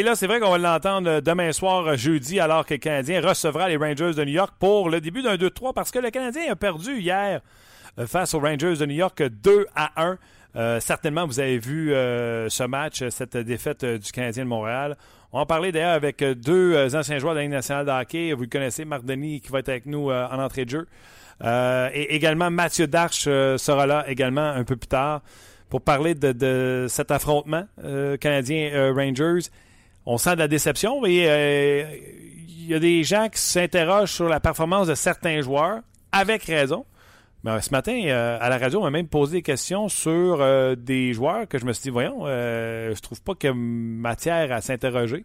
Et là, c'est vrai qu'on va l'entendre euh, demain soir, euh, jeudi, alors que le Canadien recevra les Rangers de New York pour le début d'un 2-3, parce que le Canadien a perdu hier euh, face aux Rangers de New York 2 à 1. Euh, certainement, vous avez vu ce match, cette défaite du Canadien de Montréal. On en parler d'ailleurs avec deux anciens joueurs de la nationale de hockey. Vous le connaissez, Marc Denis, qui va être avec nous en entrée de jeu. Et également, Mathieu Darche sera là également un peu plus tard pour parler de, cet affrontement Canadien-Rangers. On sent de la déception et euh, il y a des gens qui s'interrogent sur la performance de certains joueurs, avec raison. Mais euh, ce matin, euh, à la radio, on m'a même posé des questions sur des joueurs que je me suis dit, voyons, je trouve pas qu'il y a matière à s'interroger.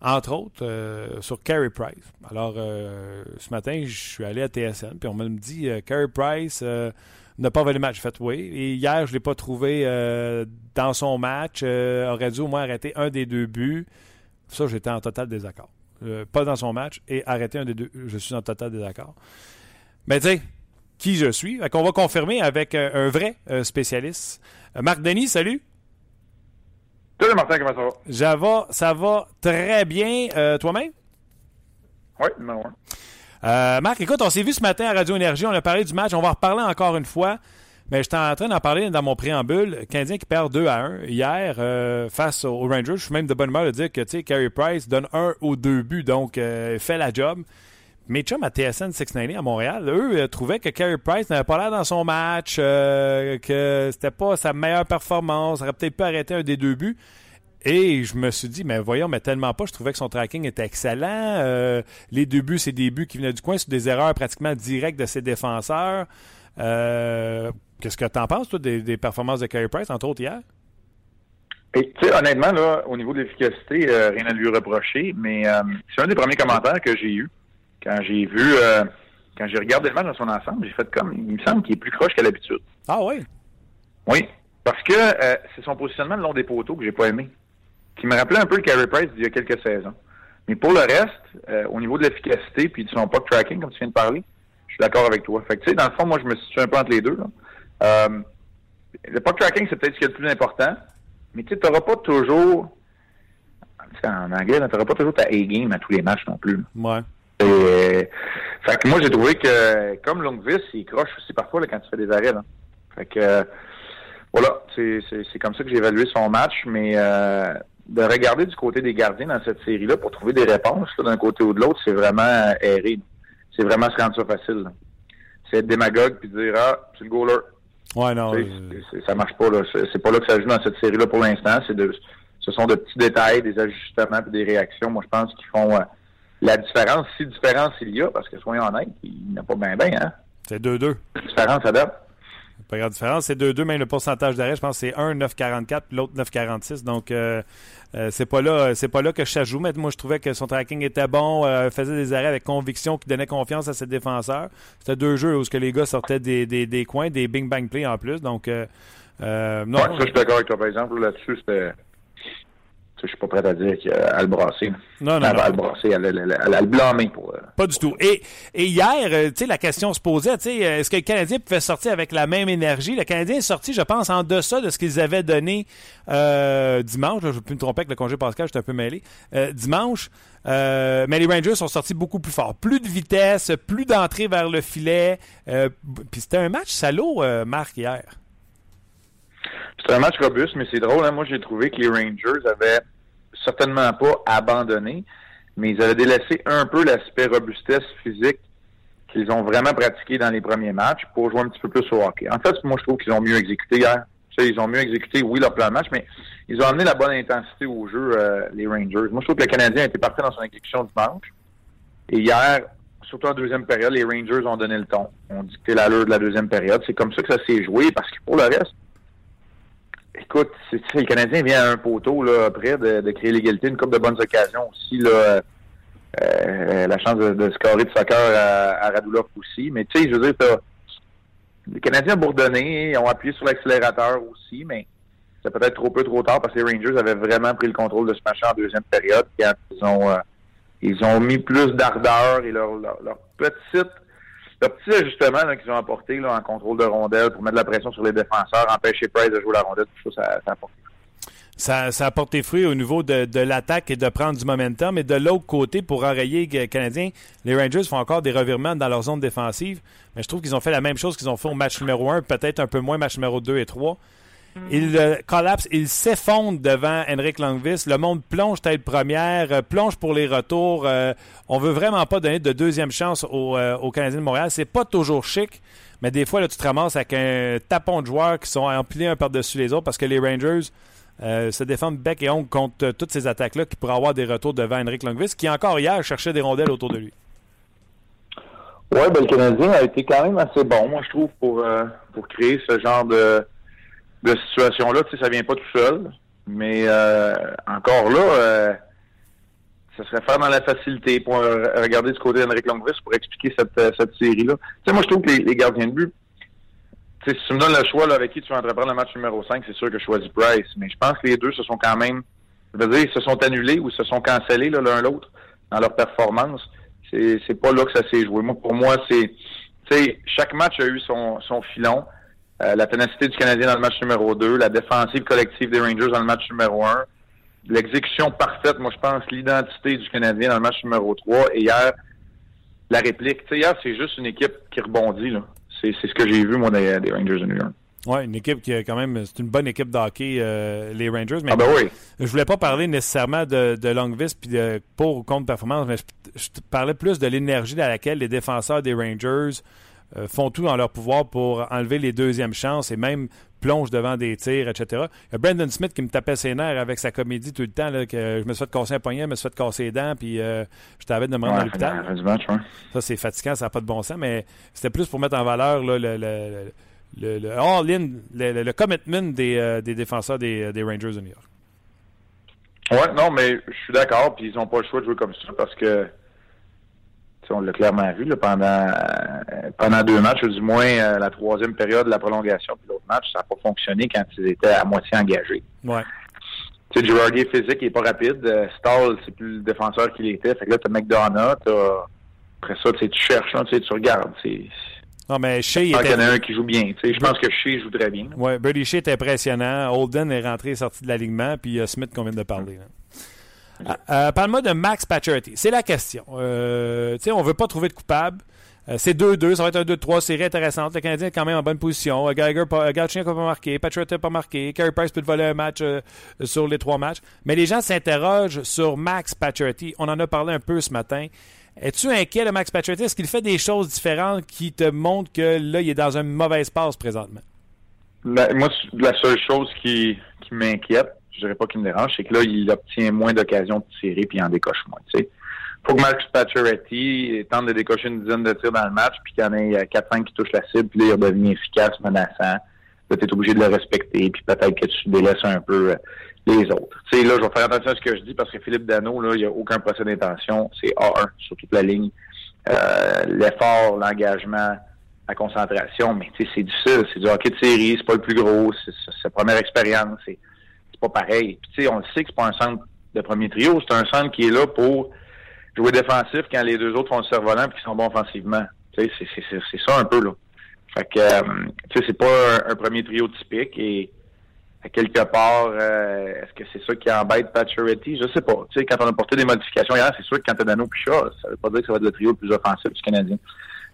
Entre autres, sur Carey Price. Alors, ce matin, je suis allé à TSN, puis on m'a dit, Carey Price n'a pas volé le match. J'ai fait, oui. Et hier, je ne l'ai pas trouvé euh, dans son match. Euh, aurait dû au moins arrêter un des deux buts. Ça, j'étais en total désaccord. Euh, pas dans son match et arrêter un des deux. Je suis en total désaccord. Mais tu sais, qui je suis? Qu'on va confirmer avec euh, un vrai spécialiste. Marc Denis, salut. Salut Martin, comment ça va? Ça va, ça va très bien. Toi-même? Oui, numéro un. Euh, Marc, écoute, on s'est vu ce matin à Radio Énergie. On a parlé du match. On va en reparler encore une fois. Mais j'étais en train d'en parler dans mon préambule. Canadien qui perd 2 à 1 hier euh, face aux Rangers. Je suis même de bonne humeur de dire que, Carey Price donne un ou deux buts, donc euh, fait la job. Mes chums à TSN 690 à Montréal, eux, euh, trouvaient que Carey Price n'avait pas l'air dans son match, euh, que c'était pas sa meilleure performance, aurait peut-être pu arrêter un des deux buts. Et je me suis dit, mais voyons, mais tellement pas, je trouvais que son tracking était excellent. Euh, les deux buts, c'est des buts qui venaient du coin, c'est des erreurs pratiquement directes de ses défenseurs. Euh, Qu'est-ce que tu en penses, toi, des, des performances de Carey Price, entre autres hier? Et honnêtement, là, au niveau de l'efficacité, euh, rien à lui reprocher, mais c'est un des premiers commentaires que j'ai eu quand j'ai vu, quand j'ai regardé le match dans son ensemble, j'ai fait comme, il me semble qu'il est plus croche qu'à l'habitude. Ah oui? Oui, parce que c'est son positionnement le long des poteaux que j'ai pas aimé, qui me rappelait un peu le Carey Price d'il y a quelques saisons. Mais pour le reste, euh, au niveau de l'efficacité puis de son puck tracking, comme tu viens de parler, je suis d'accord avec toi. Fait que tu sais, dans le fond, moi, je me situe un peu entre les deux. Là. Euh, le puck tracking, c'est peut-être ce qui est le plus important, mais tu sais, t'auras pas toujours, en anglais, tu n'auras pas toujours ta A-game à tous les matchs non plus. Ouais. Et, euh, fait que moi, j'ai trouvé que, comme Longvis, il croche aussi parfois là, quand tu fais des arrêts. Là. Fait que, euh, voilà, c'est comme ça que j'ai évalué son match, mais euh, de regarder du côté des gardiens dans cette série-là pour trouver des réponses d'un côté ou de l'autre, c'est vraiment euh, erré. C'est vraiment se rendre ça facile. C'est être démagogue puis dire ah c'est le goaler. Ouais, non. Euh, c'est- ça marche pas là. C'est pas là que ça joue dans cette série-là pour l'instant. C'est de, ce sont de petits détails, des ajustements puis des réactions. Moi, je pense qu'ils font euh, la différence. Si différence il y a, parce que soyons honnêtes, il n'a pas bien bien. Hein? c'est 2-2. Différence à date. Pas grande différence. C'est 2-2, même le pourcentage d'arrêt, je pense que c'est 1 9,44 puis l'autre 9,46. Donc, euh, euh, c'est pas là c'est pas là que ça joue. Mais moi, je trouvais que son tracking était bon, euh, faisait des arrêts avec conviction qui donnait confiance à ses défenseurs. C'était deux jeux où ce que les gars sortaient des, des, des coins, des bing-bang plays en plus. Donc, euh, euh, non. Ouais, ça, je suis d'accord avec toi, par exemple. Là-dessus, c'était. Je suis pas prêt à dire qu'elle a le brasser. non, non, Elle non. va le brasser, a le blâmer pour, euh, Pas du tout. Et, et hier, euh, tu sais, la question se posait, tu sais, est-ce que le Canadien pouvait sortir avec la même énergie? Le Canadien est sorti, je pense, en deçà de ce qu'ils avaient donné euh, dimanche. je ne vais plus me tromper avec le congé Pascal, j'étais un peu mêlé. Euh, dimanche, euh, mais les Rangers sont sortis beaucoup plus fort. Plus de vitesse, plus d'entrée vers le filet. Puis c'était un match salaud, Marc, hier. C'était un match robuste, mais c'est drôle. Hein? Moi, j'ai trouvé que les Rangers avaient certainement pas abandonné, mais ils avaient délaissé un peu l'aspect robustesse physique qu'ils ont vraiment pratiqué dans les premiers matchs pour jouer un petit peu plus au hockey. En fait, moi, je trouve qu'ils ont mieux exécuté hier. ils ont mieux exécuté, oui, leur plan de match, mais ils ont amené la bonne intensité au jeu, euh, les Rangers. Moi, je trouve que le Canadien a été parfait dans son exécution dimanche. Et hier, surtout en deuxième période, les Rangers ont donné le ton. ont dicté l'allure de la deuxième période. C'est comme ça que ça s'est joué, parce que pour le reste, écoute, c'est, le Canadien vient à un poteau là, après de, créer l'égalité, une coupe de bonnes occasions aussi. Là, euh, la chance de, scorer de soccer à, à Radulov aussi. Mais tu sais, je veux dire, les Canadiens ont bourdonné, ont appuyé sur l'accélérateur aussi, mais c'est peut-être trop peu trop tard parce que les Rangers avaient vraiment pris le contrôle de ce match en deuxième période. Quand ils ont euh, ils ont mis plus d'ardeur et leur, leur, leur petite leur petit ajustement qu'ils ont apporté en contrôle de rondelle pour mettre de la pression sur les défenseurs, empêcher Price de jouer la rondelle, tout ça, ça. Ça, ça a porté fruit au niveau de, de l'attaque et de prendre du momentum. Mais de l'autre côté, pour enrayer les Canadiens, les Rangers font encore des revirements dans leur zone défensive. Mais je trouve qu'ils ont fait la même chose qu'ils ont fait au match numéro 1, peut-être un peu moins match numéro 2 et 3. Il euh, collapse, il s'effondre devant Henrik Langvis. Le monde plonge tête première, euh, plonge pour les retours. Euh, on veut vraiment pas donner de deuxième chance aux, aux Canadiens de Montréal. C'est pas toujours chic, mais des fois, là, tu te ramasses avec un tapon de joueurs qui sont empilés un par-dessus les autres parce que les Rangers se défendent bec et ongle contre toutes ces attaques-là qui pourraient avoir des retours devant Henrik Lundqvist, qui encore hier cherchait des rondelles autour de lui. Oui, ben, le Canadien a été quand même assez bon, moi, je trouve, pour, pour créer ce genre de de situation-là, tu sais, ça vient pas tout seul. Mais euh, encore là, euh, ça serait faire dans la facilité pour regarder du côté d'Henrik Longvis pour expliquer cette, euh, cette série-là. Tu sais, moi, je trouve que les, gardiens de but, tu sais, si tu me donnes le choix là, avec qui tu vas entreprendre le match numéro 5, c'est sûr que je choisis Price. Mais je pense que les deux se sont quand même, je veux dire, ils se sont annulés ou se sont cancellés l'un l'autre dans leur performance. C'est, pas là que ça s'est joué. Moi, pour moi, c'est, tu sais, chaque match a eu son, son filon. Euh, la ténacité du Canadien dans le match numéro 2, la défensive collective des Rangers dans le match numéro 1, l'exécution parfaite, moi je pense, l'identité du Canadien dans le match numéro 3, et hier, la réplique. Hier, c'est juste une équipe qui rebondit. Là. C'est, ce que j'ai vu, moi, des, Rangers de New York. Oui, une équipe qui a quand même. C'est une bonne équipe d'hockey, euh, les Rangers. Mais ah ben oui. Je voulais pas parler nécessairement de, de Longvis puis de pour ou contre performance, mais je, parlais plus de l'énergie dans laquelle les défenseurs des Rangers font tout dans leur pouvoir pour enlever les deuxièmes chances et même plongent devant des tirs, etc. Il y a Brandon Smith qui me tapait ses nerfs avec sa comédie tout le temps, là, que je me suis fait casser un poignet, je me suis fait casser les dents, puis euh, je t'avais de me rendre à l'hôpital. Ça, c'est fatigant, ça n'a pas de bon sens, mais c'était plus pour mettre en valeur le, le, le, le, all-in, le, commitment des, euh, des défenseurs des, des, Rangers de New York. Ouais, non, mais je suis d'accord, puis ils n'ont pas le choix de jouer comme ça parce que on l'a clairement vu pendant euh, pendant deux matchs, ou du moins euh, la troisième période de la prolongation, puis l'autre match, ça n'a pas fonctionné quand ils étaient à moitié engagés. Ouais. Tu sais, Girardi est physique, il n'est pas rapide. Euh, Stall, c'est plus le défenseur qu'il était. Fait que là, t'as McDonough, t'as... Après ça, tu cherches, tu regardes. Non, mais Shea était... Il y en a un qui joue bien. Je pense que Shea joue très bien. Oui, Brady Shea est impressionnant. Holden est rentré et sorti de l'alignement, puis Smith qu'on vient de parler. Euh, euh, parle-moi de Max Pacioretty. C'est la question. Euh, on ne veut pas trouver de coupable. Euh, c'est 2-2, ça va être un 2-3, série intéressante. Le Canadien est quand même en bonne position. Gallagher, Galchenyuk n'a pas marqué, Pacioretty n'a pas marqué, Carey Price peut te voler un match sur les trois matchs. Mais les gens s'interrogent sur Max Pacioretty. On en a parlé un peu ce matin. Es-tu inquiet de Max Pacioretty? Est-ce qu'il fait des choses différentes qui te montrent que là, il est dans une mauvaise passe présentement? moi, la seule chose qui, qui m'inquiète, je dirais pas qu'il me dérange, c'est que là, il obtient moins d'occasions de tirer puis il en décoche moins. Tu sais. Faut que Max Pacioretty tente de décocher une dizaine de tirs dans le match, puis qu'il y en ait 4-5 qui touchent la cible, puis là, il redevient efficace, menaçant. Là, tu es obligé de le respecter, puis peut-être que tu délaisses un peu euh, les autres. Tu sais, là, je vais faire attention à ce que je dis, parce que Philippe Dano, là, il n'y a aucun procès d'intention. C'est A1 sur toute la ligne. Euh, l'effort, l'engagement, la concentration, mais tu sais, c'est difficile. C'est du hockey de série, c'est pas le plus gros, c'est sa première expérience. C'est pas pareil. Tu sais, on le sait que c'est pas un centre de premier trio, c'est un centre qui est là pour jouer défensif quand les deux autres font le cerf-volant et qu'ils sont bons offensivement. C'est ça un peu, là. Fait que, euh, tu sais, c'est pas un, premier trio typique et à quelque part, euh, est-ce que c'est ça qui embête Pacioretty? Je sais pas. Tu sais, quand on a porté des modifications hier, c'est sûr que quand t'as Dano Pichard, ça veut pas dire que ça va être le trio le plus offensif du Canadien.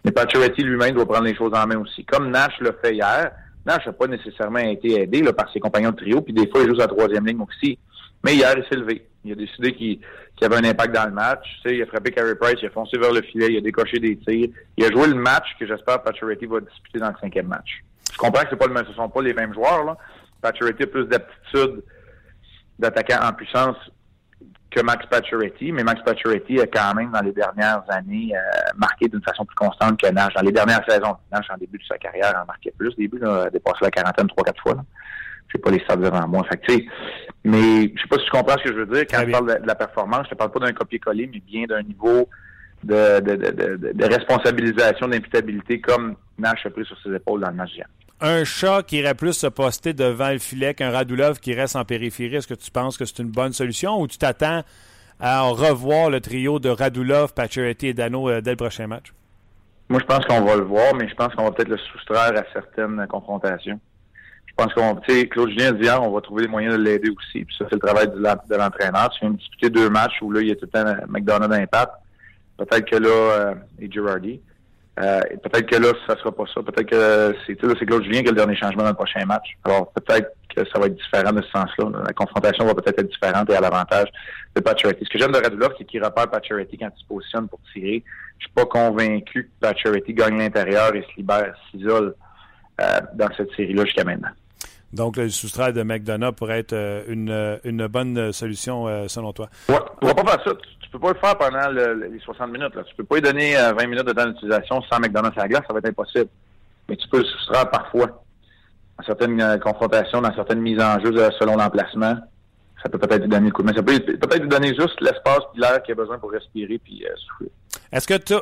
Mais Pacioretty lui-même doit prendre les choses en main aussi. Comme Nash l'a fait hier, Nash n'a pas nécessairement été aidé là, par ses compagnons de trio, puis des fois, il joue la troisième ligne aussi. Mais hier, il s'est levé. Il a décidé qu'il avait un impact dans le match. Tu sais, il a frappé Carey Price, il a foncé vers le filet, il a décoché des tirs. Il a joué le match que j'espère Pacioretty va disputer dans le cinquième match. Je comprends que pas le même, ce sont pas les mêmes joueurs, là. A plus d'aptitude d'attaquant en puissance que Max Pacioretty, mais Max Pacioretty a quand même, dans les dernières années, euh, marqué d'une façon plus constante que Nash. Dans les dernières saisons, Nash, en début de sa carrière, en marquait plus. Au début, là, a dépassé la quarantaine trois, quatre fois. Je sais pas les stats devant moi. Fait mais je sais pas si tu comprends ce que je veux dire. Quand je parle de, la performance, je te parle pas d'un copier-coller, mais bien d'un niveau de, de, de, de responsabilisation, d'imputabilité comme Nash a pris sur ses épaules dans le match un chat qui irait plus se poster devant le filet qu'un Radulov qui reste en périphérie, est-ce que tu penses que c'est une bonne solution ou tu t'attends à revoir le trio de Radulov, Pacioretty et Dano euh, dès le prochain match? Moi, je pense qu'on va le voir, mais je pense qu'on va peut-être le soustraire à certaines confrontations. Je pense qu'on, tu sais, Claude Julien dit hier, on va trouver les moyens de l'aider aussi. Puis ça, c'est le travail de l'entraîneur. Tu viens de deux matchs où là, il y a tout le temps McDonald d'impact. Peut-être que là, euh, et Girardi. Euh, peut-être que là, ça sera pas ça. Peut-être que c'est Claude Julien qui a le dernier changement dans le prochain match. Alors peut-être que ça va être différent de ce sens-là. La confrontation va peut-être être différente et à l'avantage de Pacioretty. Ce que j'aime de Radulov, c'est qu'il repère Pacioretty quand il se positionne pour tirer. Je suis pas convaincu que Pacioretty gagne l'intérieur et se libère, s'isole euh, dans cette série-là jusqu'à maintenant. Donc, le soustrait de McDonough pourrait être euh, une, une bonne solution selon toi? Ouais, on va pas faire ça peux pas le faire pendant les 60 minutes. Là. Tu peux pas lui donner 20 euh, minutes de temps d'utilisation sans McDonald's à la glace, ça va être impossible. Mais tu peux le soustraire parfois. Dans certaines euh, confrontations, dans certaines mises en jeu euh, selon l'emplacement, ça peut peut-être lui donner le coup. Mais ça peut peut-être lui donner juste l'espace et l'air qu'il a besoin pour respirer puis souffler. Est-ce que tu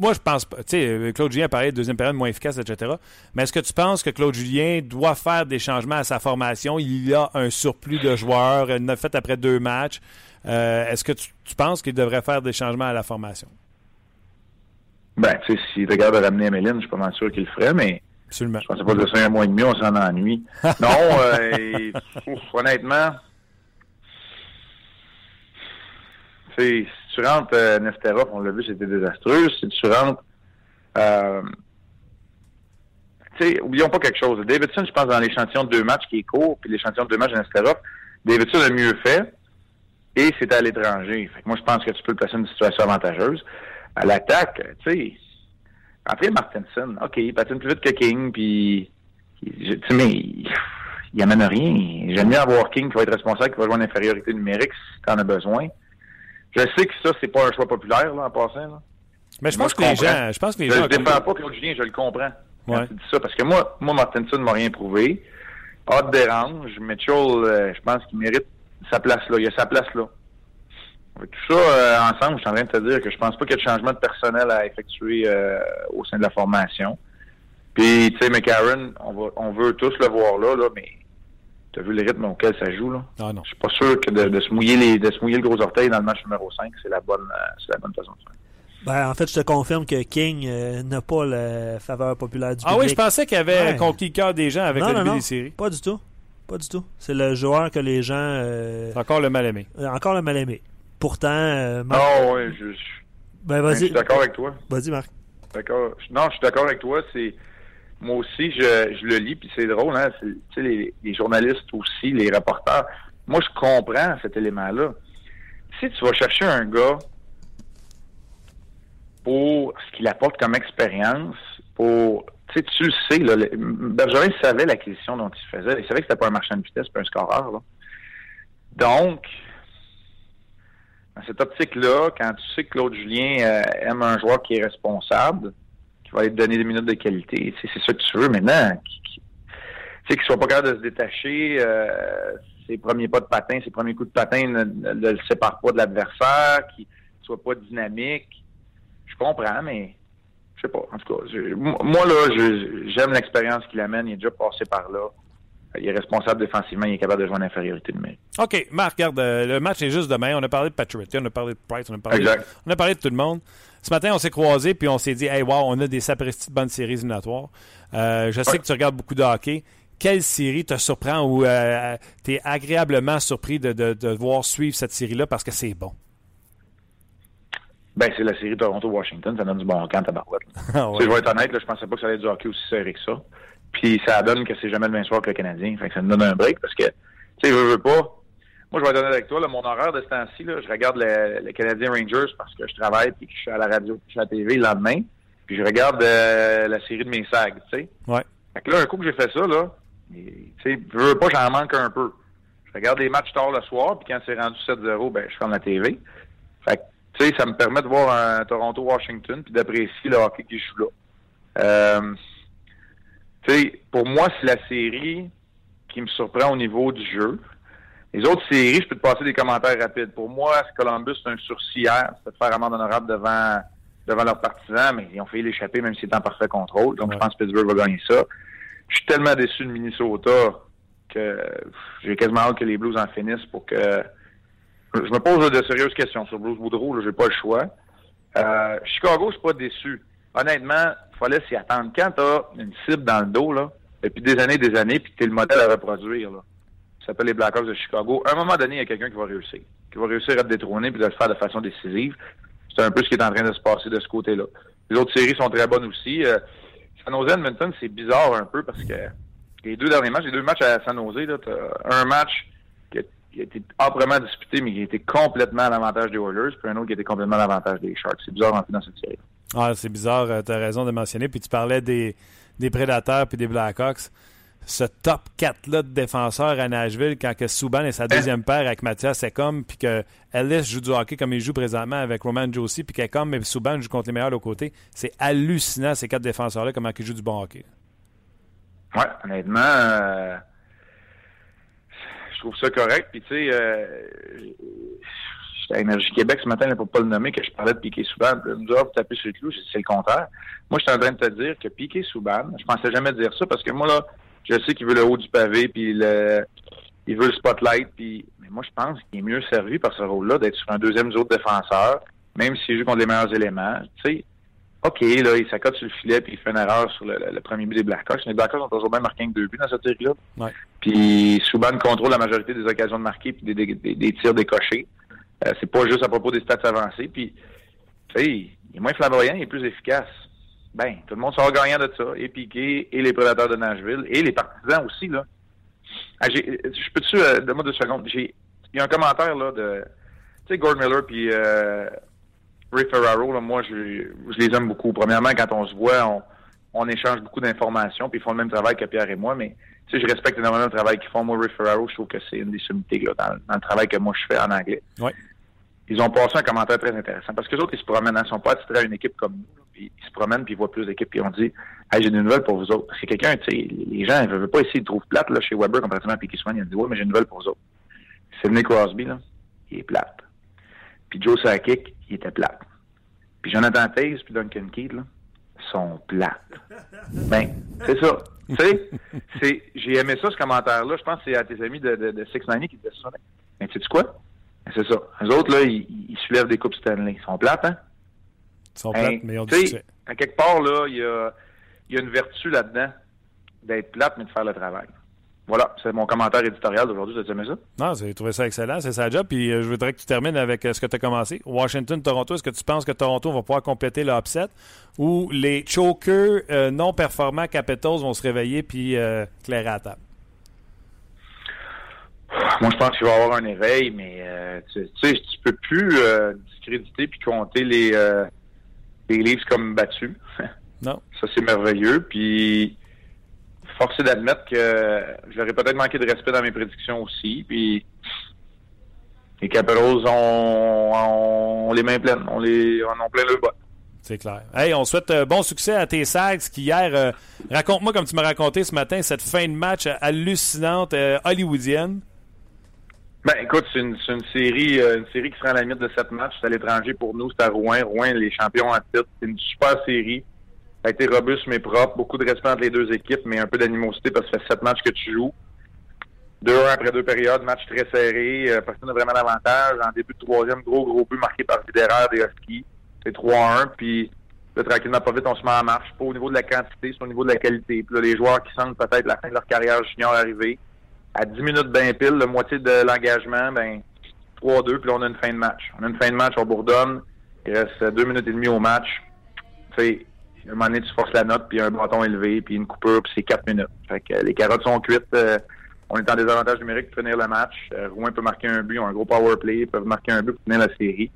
moi, je pense pas. Tu sais, Claude Julien parlait de deuxième période moins efficace, etc. Mais est-ce que tu penses que Claude Julien doit faire des changements à sa formation? Il y a un surplus de joueurs. Il l'a fait après deux matchs. Euh, est-ce que tu, penses qu'il devrait faire des changements à la formation? Ben, tu sais, s'il regarde de ramener Améline, je suis pas mal sûr qu'il le ferait, mais Absolument. je pensais pas que ça un mois et demi, on s'en ennuie. non, euh, honnêtement, si tu rentres euh, Nesterov, on l'a vu, c'était désastreux. Si tu rentres euh, tu sais, oublions pas quelque chose. Davidson, je pense, dans l'échantillon de deux matchs qui est court, puis l'échantillon de deux matchs de Nesterov, Davidson a mieux fait et c'est à l'étranger. moi, je pense que tu peux dans une situation avantageuse. À l'attaque, tu sais, après Martinson, OK, il patine plus vite que King, puis, tu sais, mais il, amène rien. J'aime mieux avoir King qui va être responsable, qui va jouer en infériorité numérique si tu en as besoin. Je sais que ça, c'est pas un choix populaire, là, en passant, là. Mais je pense, que les gens, je pense que les je gens. Je défends pas Claude Julien, je le comprends. Ouais. tu dis ça, parce que moi, moi, Martinson m'a rien prouvé. Hot dérange. Mitchell, euh, je pense qu'il mérite sa place là. Il a sa place là. tout ça euh, ensemble, je suis en train de te dire que je pense pas qu'il y ait de changement de personnel à effectuer euh, au sein de la formation. Puis, tu sais, McCarron, on, on veut tous le voir là, là mais tu as vu le rythme auquel ça joue, là? Ah non. Je suis pas sûr que de, se mouiller les, de se mouiller le gros orteil dans le match numéro 5, c'est la bonne, euh, c'est la bonne façon de faire. Ben, en fait, je te confirme que King n'a pas la faveur populaire du public. Ah oui, je pensais qu'il avait conquis le cœur des gens avec le début des séries. Pas du tout. Pas du tout. C'est le joueur que les gens. Euh, encore le mal-aimé. Euh, encore le mal-aimé. Pourtant. Euh, Marc... Non, oui, je, ben, vas-y. je suis d'accord avec toi. Vas-y, Marc. D'accord. Non, je suis d'accord avec toi. C'est moi aussi, je, je le lis, puis c'est drôle, hein. Les, les, journalistes aussi, les reporters. Moi, je comprends cet élément-là. Si tu vas chercher un gars pour ce qu'il apporte comme expérience, pour tu sais, tu le sais, là, Bergerin savait l'acquisition dont il faisait. Il savait que c'était pas un marchand de vitesse, pas un scoreur. Là. Donc, dans cette optique-là, quand tu sais que Claude Julien euh, aime un joueur qui est responsable, qui va lui donner des minutes de qualité, c'est ça que tu veux maintenant. Tu sais, qu'il soit pas capable de se détacher, euh, ses premiers pas de patin, ses premiers coups de patin ne, le séparent pas de l'adversaire, qu'il soit pas dynamique. Je comprends, mais je sais pas. En tout cas, moi, là, j'aime l'expérience qu'il amène. Il est déjà passé par là. Il est responsable défensivement, il est capable de jouer en infériorité numérique. OK, Marc, regarde, euh, le match est juste demain. On a parlé de Patrick, on a parlé de Price, on a parlé, Exact. on a parlé de tout le monde. Ce matin, on s'est croisés puis on s'est dit, hey, wow, on a des sapristi de bonnes séries éliminatoires. Euh, je sais Ouais. que tu regardes beaucoup de hockey. Quelle série te surprend ou euh, tu es agréablement surpris de, de, de voir suivre cette série-là parce que c'est bon? Ben, c'est la série Toronto-Washington, ça donne du bon camp à Barouette. Ah sais, Je vais être honnête, là, je pensais pas que ça allait être du hockey aussi serré que ça. Puis ça donne que c'est jamais le même soir que le Canadien. Fait que ça me donne un break parce que, tu sais, je veux pas. Moi, je vais être honnête avec toi, là, mon horaire de ce temps-ci, là, je regarde le, le Canadien Rangers parce que je travaille puis que je suis à la radio puis je suis à la TV le lendemain. Puis je regarde euh, la série de mes sags, tu sais. Ouais. Fait que là, un coup que j'ai fait ça, là, tu sais, je veux pas, j'en manque un peu. Je regarde les matchs tard le soir, puis quand c'est rendu 7-0, ben, je ferme la TV. Fait que, tu sais, ça me permet de voir un Toronto-Washington, puis d'apprécier le hockey qui joue là. Euh, sais, pour moi, c'est la série qui me surprend au niveau du jeu. Les autres séries, je peux te passer des commentaires rapides. Pour moi, Columbus, c'est un hier. C'était de faire amende honorable devant, devant leurs partisans, mais ils ont fait l'échapper même s'ils étaient en parfait contrôle. Donc, Ouais. je pense que Pittsburgh va gagner ça. Je suis tellement déçu de Minnesota que j'ai quasiment hâte que les Blues en finissent pour que... Je me pose de sérieuses questions sur Blues Boudreau. Là, j'ai pas le choix. Euh, Chicago, je suis pas déçu. Honnêtement, fallait s'y attendre. Quand t'as une cible dans le dos, là, depuis des années et des années, puis que t'es le modèle à reproduire, là, ça s'appelle les Blackhawks de Chicago, à un moment donné, il y a quelqu'un qui va réussir. Qui va réussir à te détrôner puis de le faire de façon décisive. C'est un peu ce qui est en train de se passer de ce côté-là. Les autres séries sont très bonnes aussi. Euh, San Jose Edmonton, c'est bizarre un peu parce que les deux derniers matchs, les deux matchs à San Jose, là, t'as un match qui a, été âprement disputé, mais qui a été complètement à l'avantage des Oilers, puis un autre qui a été complètement à l'avantage des Sharks. C'est bizarre en fait dans cette série. Ah, c'est bizarre, tu as raison de mentionner. Puis tu parlais des, des Prédateurs puis des Blackhawks. Ce top 4-là de défenseurs à Nashville, quand que Subban est sa deuxième paire avec Mathias Secom, puis que Ellis joue du hockey comme il joue présentement avec Roman Josie, puis qu'Ecom et Subban jouent contre les meilleurs de côté, c'est hallucinant ces quatre défenseurs-là, comment ils jouent du bon hockey. Ouais, honnêtement, euh, je trouve ça correct. Puis tu sais, euh, à Énergie Québec ce matin, là, pour pas le nommer, que je parlais de Piqué Souban. Puis là, il me dit, ah, vous tapez sur le clou, c'est le contraire. Moi, je suis en train de te dire que Piqué Souban, je pensais jamais dire ça parce que moi, là, je sais qu'il veut le haut du pavé, puis le, il veut le spotlight, puis mais moi, je pense qu'il est mieux servi par ce rôle-là d'être sur un deuxième autre défenseur, même s'il joue contre les meilleurs éléments. Tu sais, OK, là, il s'accote sur le filet puis il fait une erreur sur le, le- le premier but des Blackhawks. Les Blackhawks ont toujours bien marqué que deux buts dans cette série-là. Ouais. Puis Souban contrôle la majorité des occasions de marquer puis des, des- des- des tirs décochés. Euh, c'est pas juste à propos des stats avancées. Puis, tu sais, il est moins flamboyant, il est plus efficace. Ben, tout le monde sera gagnant de ça. Et Piqué, et les prédateurs de Nashville, et les partisans aussi, là. Ah, je peux-tu, euh, donne-moi deux secondes. Il y a un commentaire, là, de, tu sais, Gord Miller puis euh, Ray Ferraro, là, moi, je, les aime beaucoup. Premièrement, quand on se voit, on, échange beaucoup d'informations, puis ils font le même travail que Pierre et moi, mais tu sais, je respecte énormément le travail qu'ils font. Moi, Ray Ferraro, je trouve que c'est une des sommités là, dans, dans le travail que moi je fais en anglais. Ouais. Ils ont passé un commentaire très intéressant parce que les autres, ils se promènent, hein, ils sont pas attitrés à une équipe comme nous. puis ils se promènent puis ils voient plus d'équipes puis ils ont dit Hey, j'ai des nouvelles pour vous autres. Parce que quelqu'un, tu sais, les gens, ils veulent pas essayer de trouver plate là, chez Weber comparativement à Piquet Swan. Il a dit Ouais, mais j'ai une nouvelle pour vous autres. Sidney Crosby, là, il est plate. Puis Joe Sakic, il était plate. Puis Jonathan Taze puis Duncan Keith, là, sont plates. Ben, c'est ça. Tu sais, c'est, j'ai aimé ça, ce commentaire-là. Je pense que c'est à tes amis de, de, de Six Nine qui disaient ça. Mais tu sais quoi? C'est ça. Les autres, là, ils, ils soulèvent des coupes Stanley. Ils sont plates, hein? Ils sont Hein, plates, mais ils ont du tu succès. À quelque part, là, il y a, il y a une vertu là-dedans d'être plate, mais de faire le travail. Voilà, c'est mon commentaire éditorial d'aujourd'hui. T'as aimé ça? Non, j'ai trouvé ça excellent, c'est sa job. Puis euh, je voudrais que tu termines avec euh, ce que tu as commencé. Washington-Toronto, est-ce que tu penses que Toronto va pouvoir compléter le upset ou les chokers euh, non performants Capitals vont se réveiller puis clairer à la table? Moi, je pense qu'il va y avoir un éveil, mais euh, tu, tu sais, tu peux plus euh, discréditer puis compter les, euh, les livres comme battus. Non. Ça, c'est merveilleux. Puis, forcé d'admettre que j'aurais peut-être manqué de respect dans mes prédictions aussi. Puis, les Capitals ont, ont les mains pleines. On les on en plein le bas. C'est clair. Hey, on souhaite euh, bon succès à tes Sags qui hier, euh, raconte-moi comme tu m'as raconté ce matin, cette fin de match hallucinante euh, hollywoodienne. Ben, écoute, c'est une, une série, euh, une série qui sera à la limite de sept matchs. C'est à l'étranger pour nous, c'est à Rouen. Rouen, les champions en titre. C'est une super série. Ça a été robuste mais propre. Beaucoup de respect entre les deux équipes, mais un peu d'animosité parce que ça fait sept matchs que tu joues. 2-1 après deux périodes, match très serré. Euh, personne n'a vraiment d'avantage. En début de troisième, gros, gros but marqué par Federer des Huskies. C'est 3-1. Puis là, tranquillement, pas vite, on se met en marche. Pas au niveau de la quantité, c'est au niveau de la qualité. Puis là, les joueurs qui sentent peut-être la fin de leur carrière junior arriver. À 10 minutes ben pile, la moitié de l'engagement, ben 3-2, puis là, on a une fin de match. On a une fin de match, on bourdonne. Il reste deux minutes et demie au match. Tu sais, un moment donné, tu forces la note, puis un bâton élevé, puis une coupure, puis c'est quatre minutes. Fait que euh, les carottes sont cuites. euh, on est en désavantage numérique pour finir le match. Euh, Rouen peut marquer un but, ils ont un gros power play, ils peuvent marquer un but pour finir la série.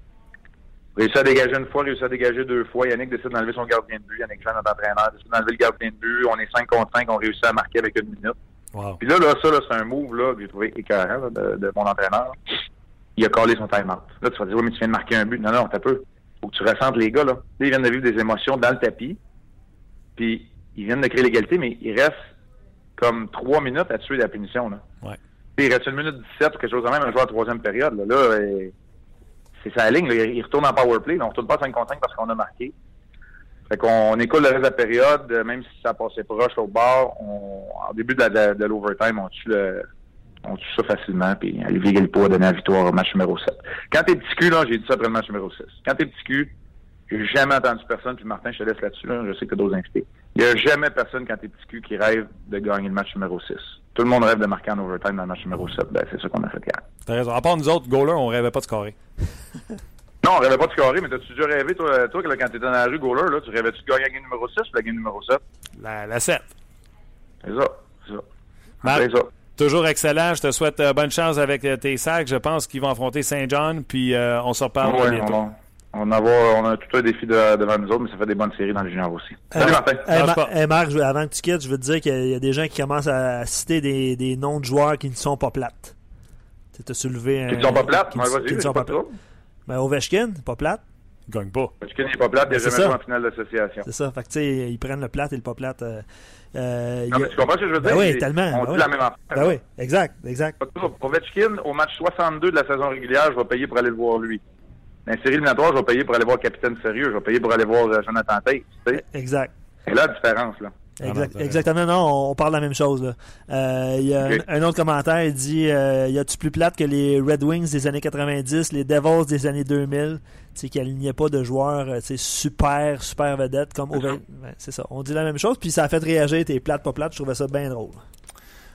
Réussi à dégager une fois, réussi à dégager deux fois. Yannick décide d'enlever son gardien de but. Yannick Jean, notre entraîneur, décide d'enlever le gardien de but. On est 5 contre 5, on réussit à marquer avec une minute. Wow. Puis là, là, ça, là, c'est un move là, que j'ai trouvé écœurant là, de, de mon entraîneur. Il a collé son time-out. Là, tu vas dire, oui, mais tu viens de marquer un but. Non, non, t'as peu. Faut que tu ressentes les gars, là. Ils viennent de vivre des émotions dans le tapis. Puis, ils viennent de créer l'égalité, mais il reste comme trois minutes à tuer la punition, là. Ouais. Puis, il reste une minute 17 ou quelque chose de même, un joueur à troisième période, là. Là, euh, c'est sa ligne, là. Il retourne en power play. là. On retourne pas 5 contre 5 parce qu'on a marqué. Fait qu'on écoute le reste de la période, euh, même si ça passait proche au bord, on, en début de, la- de, de l'overtime, on tue le, on tue ça facilement, puis Olivier Guilbeault a donné la victoire au match numéro 7. Quand t'es petit cul, là, j'ai dit ça après le match numéro 6. Quand t'es petit cul, j'ai jamais entendu personne, puis Martin, je te laisse là-dessus, là, je sais que d'autres invités. Il y a jamais personne quand t'es petit cul qui rêve de gagner le match numéro 6. Tout le monde rêve de marquer en overtime dans le match numéro 7. Ben, c'est ça qu'on a fait hier. T'as raison. À part nous autres, goalers, on rêvait pas de scorer. Non, on rêvait pas de scorer, mais t'as-tu déjà rêvé, toi, toi que là, quand t'étais dans la rue goaler, là, tu rêvais-tu de gagner la game numéro 6 ou la game numéro 7? La, la 7. C'est ça, c'est ça. Marc, C'est ça. toujours excellent. Je te souhaite euh, bonne chance avec euh, tes sacs. Je pense qu'ils vont affronter Saint John, puis euh, on se reparle Ouais, bientôt. on, on, a, on a tout un défi de- devant nous autres, mais ça fait des bonnes séries dans le junior aussi. Salut Martin. Hey, hey, Marc, avant que tu quittes, je veux te dire qu'il y a des gens qui commencent à citer des, des noms de joueurs qui ne sont pas plates. Tu as soulevé un. Ils sont pas plates? qui- Ouais, qui ne sont pas pas plates. Ben, Ovechkin, pas plate. Il gagne pas. Parce qu'il n'est pas plate, il n'a jamais joué en finale d'association. C'est ça. Fait que, tu sais, ils prennent le plate et le pas plate. euh, euh, Non, il mais tu comprends ce que je veux Ben dire? oui, tellement, On ben dit oui. la même affaire. Ben oui, exact, exact. Ovechkin, au match 62 de la saison régulière, je vais payer pour aller le voir lui. Dans la série éliminatoire, je vais payer pour aller voir capitaine sérieux, je vais payer pour aller voir euh, Jonathan Tate. Tu sais? Exact. C'est là la différence, là. Ah Exact- exactement, non, on, parle de la même chose. là. Euh, Il y a un, un autre commentaire, il dit euh, Y a-tu plus plate que les Red Wings des années 90, les Devils des années 2000 Tu sais, qui alignaient pas de joueurs euh, super, super vedettes comme C'est ça. Ove- Ouais, C'est ça. On dit la même chose, puis ça a fait réagir tes plates, pas plates. Je trouvais ça bien drôle.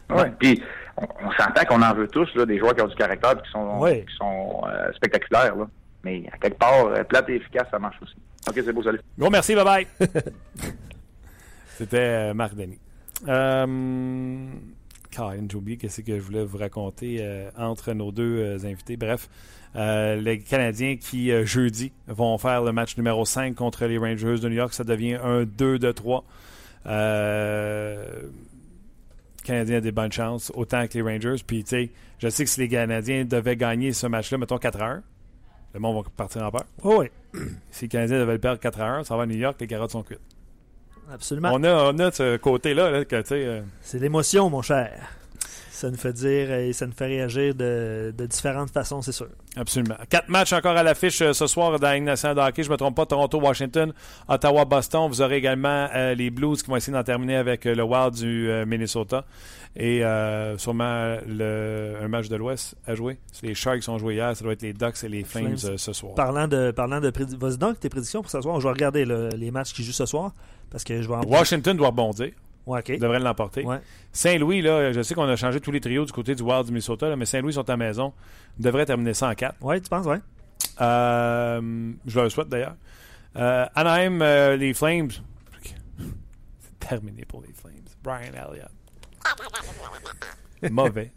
Ouais. Puis, on, on s'entend qu'on en veut tous, là, des joueurs qui ont du caractère et qui sont, Ouais. qui sont euh, spectaculaires, là. Mais à quelque part, plate et efficace, ça marche aussi. OK, c'est beau, salut. Gros merci, bye bye. C'était euh, Marc Denis. Euh, j'ai oublié qu'est-ce que je voulais vous raconter euh, entre nos deux euh, invités. Bref, les Canadiens qui, jeudi, vont faire le match numéro 5 contre les Rangers de New York. Ça devient un 2 de 3. Euh, le Canadien a des bonnes chances, autant que les Rangers. Puis, tu sais, je sais que si les Canadiens devaient gagner ce match-là, mettons 4 heures, le monde va partir en peur. Oh, oui, Si les Canadiens devaient le perdre 4 heures, ça va à New York, les carottes sont cuites. Absolument. On a, on a ce côté-là, là, euh, C'est l'émotion, mon cher. Ça nous fait dire et ça nous fait réagir de, de différentes façons, c'est sûr. absolument. Quatre matchs encore à l'affiche euh, ce soir dans la Ligue nationale de hockey. Je ne me trompe pas, Toronto, Washington, Ottawa, Boston. Vous aurez également euh, les Blues qui vont essayer d'en terminer avec euh, le Wild du euh, Minnesota. Et euh, sûrement le, un match de l'Ouest à jouer. C'est les Sharks qui ont joué hier. Ça doit être les Ducks et les Flames, Flames. euh, ce soir. Parlant de, parlant de Vas-y donc tes prédictions pour ce soir. Je vais regarder les matchs qui jouent ce soir parce que je vais en Washington doit rebondir. Ouais, ok. devrait l'emporter. Ouais. Saint-Louis, là, je sais qu'on a changé tous les trios du côté du Wild du Minnesota, là, mais Saint-Louis sont à la maison. devrait terminer ça en 4. Ouais, tu penses, ouais. Euh, je leur le souhaite d'ailleurs. Euh, Anaheim, euh, les Flames. C'est terminé pour les Flames. Brian Elliott. Mauvais.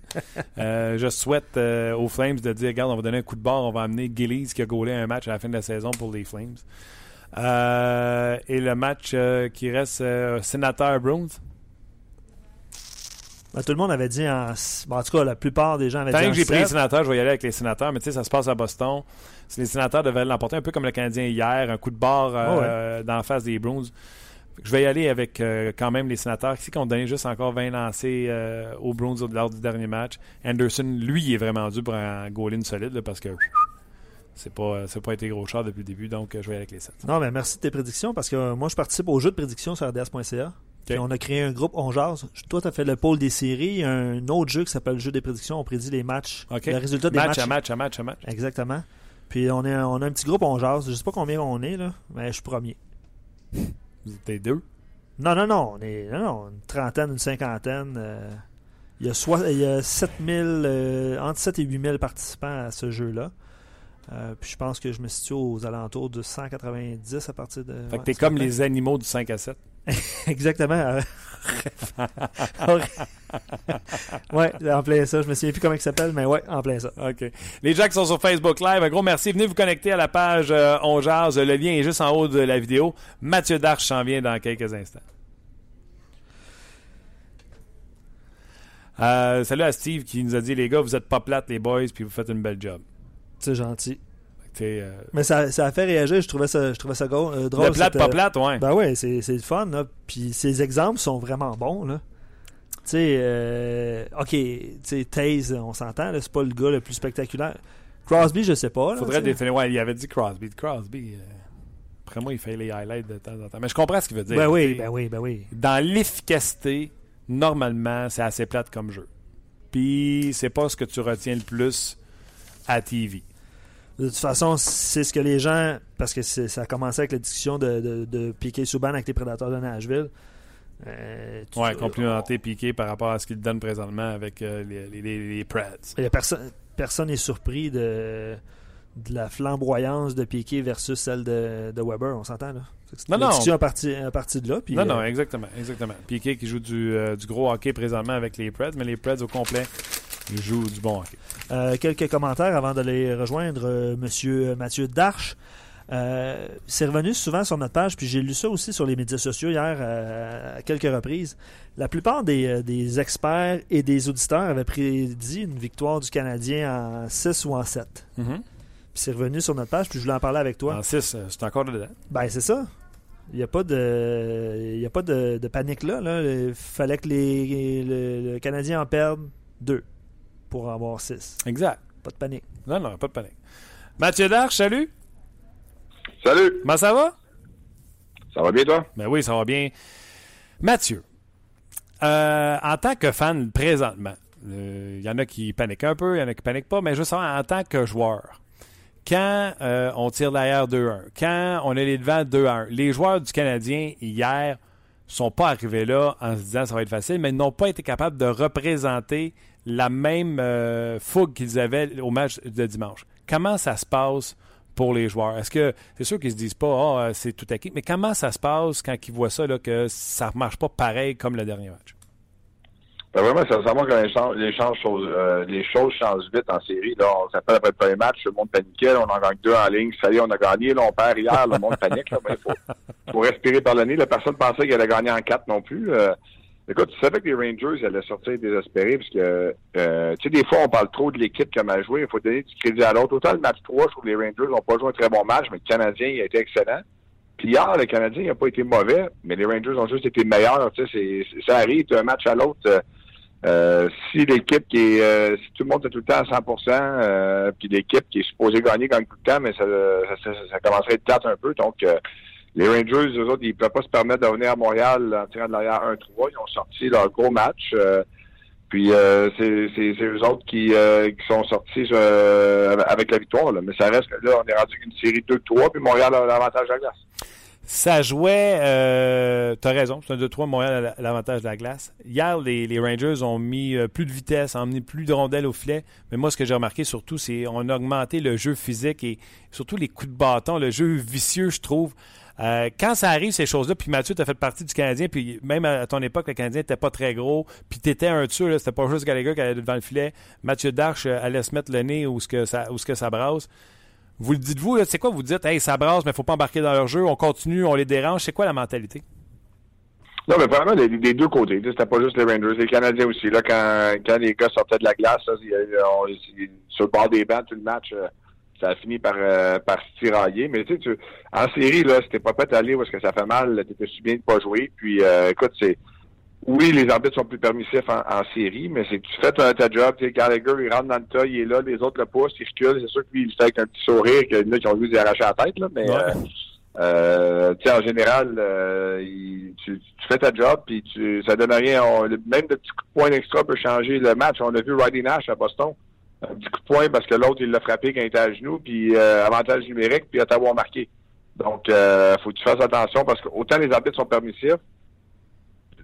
Euh, je souhaite euh, aux Flames de dire regarde, on va donner un coup de barre, on va amener Gillies qui a gaulé un match à la fin de la saison pour les Flames. Euh, et le match qui reste Sénateur Bruins. Ben, tout le monde avait dit en. bon, en tout cas, la plupart des gens avaient Tant dit que en j'ai pris les sénateurs, je vais y aller avec les sénateurs, mais tu sais, ça se passe à Boston. Les sénateurs devaient l'emporter, un peu comme le Canadien hier, un coup de barre euh, dans la face des Bruins. Je vais y aller avec euh, quand même les sénateurs qui ont donné juste encore 20 lancés euh, aux Bruins lors du dernier match. Anderson, lui, il est vraiment dû pour un goal in solide là, parce que c'est pas, c'est pas été gros char depuis le début, donc euh, je vais y aller avec les 7. Non, mais merci de tes prédictions parce que euh, moi, je participe au jeu de prédictions sur RDS.ca. Puis on a créé un groupe, on jase. Toi, tu as fait le pôle des séries. Il y a un autre jeu qui s'appelle le jeu des prédictions. On prédit les matchs. OK. Le résultat des match matchs. à match à match à match. Exactement. Puis on, est, on a un petit groupe, on jase. Je sais pas combien on est, là, mais je suis premier. Vous êtes deux. Non, non, non. On est non, non, une trentaine, une cinquantaine. euh, il, y a soi- il y a 7000, euh, entre 7 et 8000 participants à ce jeu-là. Euh, puis je pense que je me situe aux alentours de 190 à partir de. Fait que t'es comme les animaux du 5 à 7. Exactement. ouais, en plein ça. Je me souviens plus comment il s'appelle, mais ouais, en plein ça. OK. Les gens qui sont sur Facebook Live, un gros merci. Venez vous connecter à la page euh, On Jase. Le lien est juste en haut de la vidéo. Mathieu Darche s'en vient dans quelques instants. Euh, salut à Steve qui nous a dit les gars, vous êtes pas plates les boys, puis vous faites une belle job. C'est gentil. Euh, Mais ça, ça a fait réagir. Je trouvais ça, je trouvais ça go- euh, drôle. le plate, pas euh, plate, ouais. Ben ouais, c'est le fun. Là. Puis ces exemples sont vraiment bons. Là. Tu sais, euh, ok, tu sais, Taze, on s'entend, c'est pas le gars le plus spectaculaire. Crosby, je sais pas. Là, Faudrait définir. Ouais, il avait dit Crosby. Crosby, euh, après moi, il fait les highlights de temps en temps. Mais je comprends ce qu'il veut dire. Ben oui, ben oui, ben oui. Dans l'efficacité, normalement, c'est assez plate comme jeu. Puis, c'est pas ce que tu retiens le plus à TV. De toute façon, c'est ce que les gens. Parce que ça a commencé avec la discussion de, de, de Piquet Souban avec les prédateurs de Nashville. Euh, tu- Ouais, complimenter Piqué par rapport à ce qu'il donne présentement avec euh, les, les, les, les Preds. Personne, personne n'est surpris de, de la flamboyance de Piquet versus celle de, de Weber, on s'entend là. Non, la non. discussion à partir, à partir de là. Puis, non, euh, non, exactement. exactement. Piqué qui joue du, euh, du gros hockey présentement avec les Preds, mais les Preds au complet jouent du bon hockey. Euh, quelques commentaires avant de les rejoindre. Euh, Monsieur Mathieu Darche, euh, c'est revenu souvent sur notre page, puis j'ai lu ça aussi sur les médias sociaux hier euh, à quelques reprises. La plupart des, euh, des experts et des auditeurs avaient prédit une victoire du Canadien en 6 ou en 7. Puis c'est revenu sur notre page, puis je voulais en parler avec toi. En 6, c'est encore dedans. Ben, c'est ça. Il n'y a pas de, il y a pas de, de panique là, là. Il fallait que les, le, le Canadien en perde deux pour en avoir six. Exact. Pas de panique. Non, non, pas de panique. Mathieu Darche, salut. Salut, Comment ça va? ça va bien toi? Ben oui, ça va bien. Mathieu, euh, en tant que fan présentement, il y en a qui paniquent un peu, il y en a qui paniquent pas, mais je veux savoir, en tant que joueur, quand euh, on tire derrière 2-1, quand on est les devants 2-1, les joueurs du Canadien, hier, sont pas arrivés là en se disant ça va être facile, mais ils n'ont pas été capables de représenter la même euh, fougue qu'ils avaient au match de dimanche. Comment ça se passe pour les joueurs? Est-ce que c'est sûr qu'ils se disent pas oh, euh, c'est tout acquis, mais comment ça se passe quand ils voient ça là, que ça ne marche pas pareil comme le dernier match? Ben vraiment, ça, montre que euh, les choses changent vite en série. Là, on s'appelle après le premier match, le monde paniquait, on en gagne deux en ligne, ça y est, on a gagné, là, on perd hier, le monde panique, il faut, respirer par le nez. La personne pensait qu'elle allait gagner en quatre non plus. Écoute, tu savais que les Rangers allaient sortir désespérés parce que euh, tu sais, des fois on parle trop de l'équipe comme a joué, il faut donner du crédit à l'autre. Autant le match 3, je trouve que les Rangers n'ont pas joué un très bon match, mais le Canadien il a été excellent. Puis hier, le Canadien n'a pas été mauvais, mais les Rangers ont juste été meilleurs. Tu sais, ça arrive d'un match à l'autre. euh, euh, si l'équipe qui est, euh, si tout le monde est tout le temps à 100%, euh, puis l'équipe qui est supposée gagner gagne tout le temps, mais ça, ça, ça, ça commencerait à être plate un peu. Donc, euh, les Rangers, eux autres, ils ne peuvent pas se permettre de à Montréal en tirant de l'arrière 1-3. Ils ont sorti leur gros match. euh, puis euh, c'est c'est- eux autres qui, euh, qui sont sortis euh, avec la victoire. Là. Mais ça reste que là, on est rendu une série 2-3, puis Montréal a l'avantage à la glace. Ça jouait, euh, t'as raison, c'est un 2-3 Montréal à l'avantage de la glace. Hier, les, les Rangers ont mis euh, plus de vitesse, ont emmené plus de rondelles au filet. Mais moi, ce que j'ai remarqué surtout, c'est qu'on a augmenté le jeu physique et surtout les coups de bâton, le jeu vicieux, je trouve. Euh, quand ça arrive, ces choses-là, puis Mathieu, tu as fait partie du Canadien, puis même à ton époque, le Canadien n'était pas très gros, puis tu étais un dessus, c'était pas juste Gallagher qui allait devant le filet. Mathieu Darche euh, allait se mettre le nez où ce que ça, où ce que ça brasse. Vous le dites-vous, c'est quoi vous dites, hey, ça brasse, mais faut pas embarquer dans leur jeu, on continue, on les dérange. C'est quoi la mentalité? Non, mais vraiment, les deux côtés. C'était pas juste les Rangers, les Canadiens aussi. Là, quand, quand les gars sortaient de la glace, là, on- sur le bord des bancs, tout le match, euh, ça a fini par, euh, par se tirailler. Mais tu sais, tu- en série, là, c'était pas prêt à aller est-ce que ça fait mal, t'étais si bien de pas jouer. Puis, euh, écoute, c'est oui, les arbitres sont plus permissifs en, en série, mais c'est que tu fais ta, ta job. Tu sais, Gallagher, il rentre dans le tas, il est là, les autres le poussent, il recule. C'est sûr que lui, il fait avec un petit sourire, qu'il y en a qui ont vu lui arracher la tête, là, mais Ouais. euh, Euh, tu sais, en général, euh, il- tu, tu fais ta job, puis tu, ça donne rien. On- même le petit coup de poing extra peut changer le match. On a vu Roddy Nash à Boston. Un petit coup de poing parce que l'autre, il l'a frappé quand il était à genoux, puis euh, avantage numérique, puis Ottawa a marqué. Donc, euh, faut que tu fasses attention parce que autant les arbitres sont permissifs,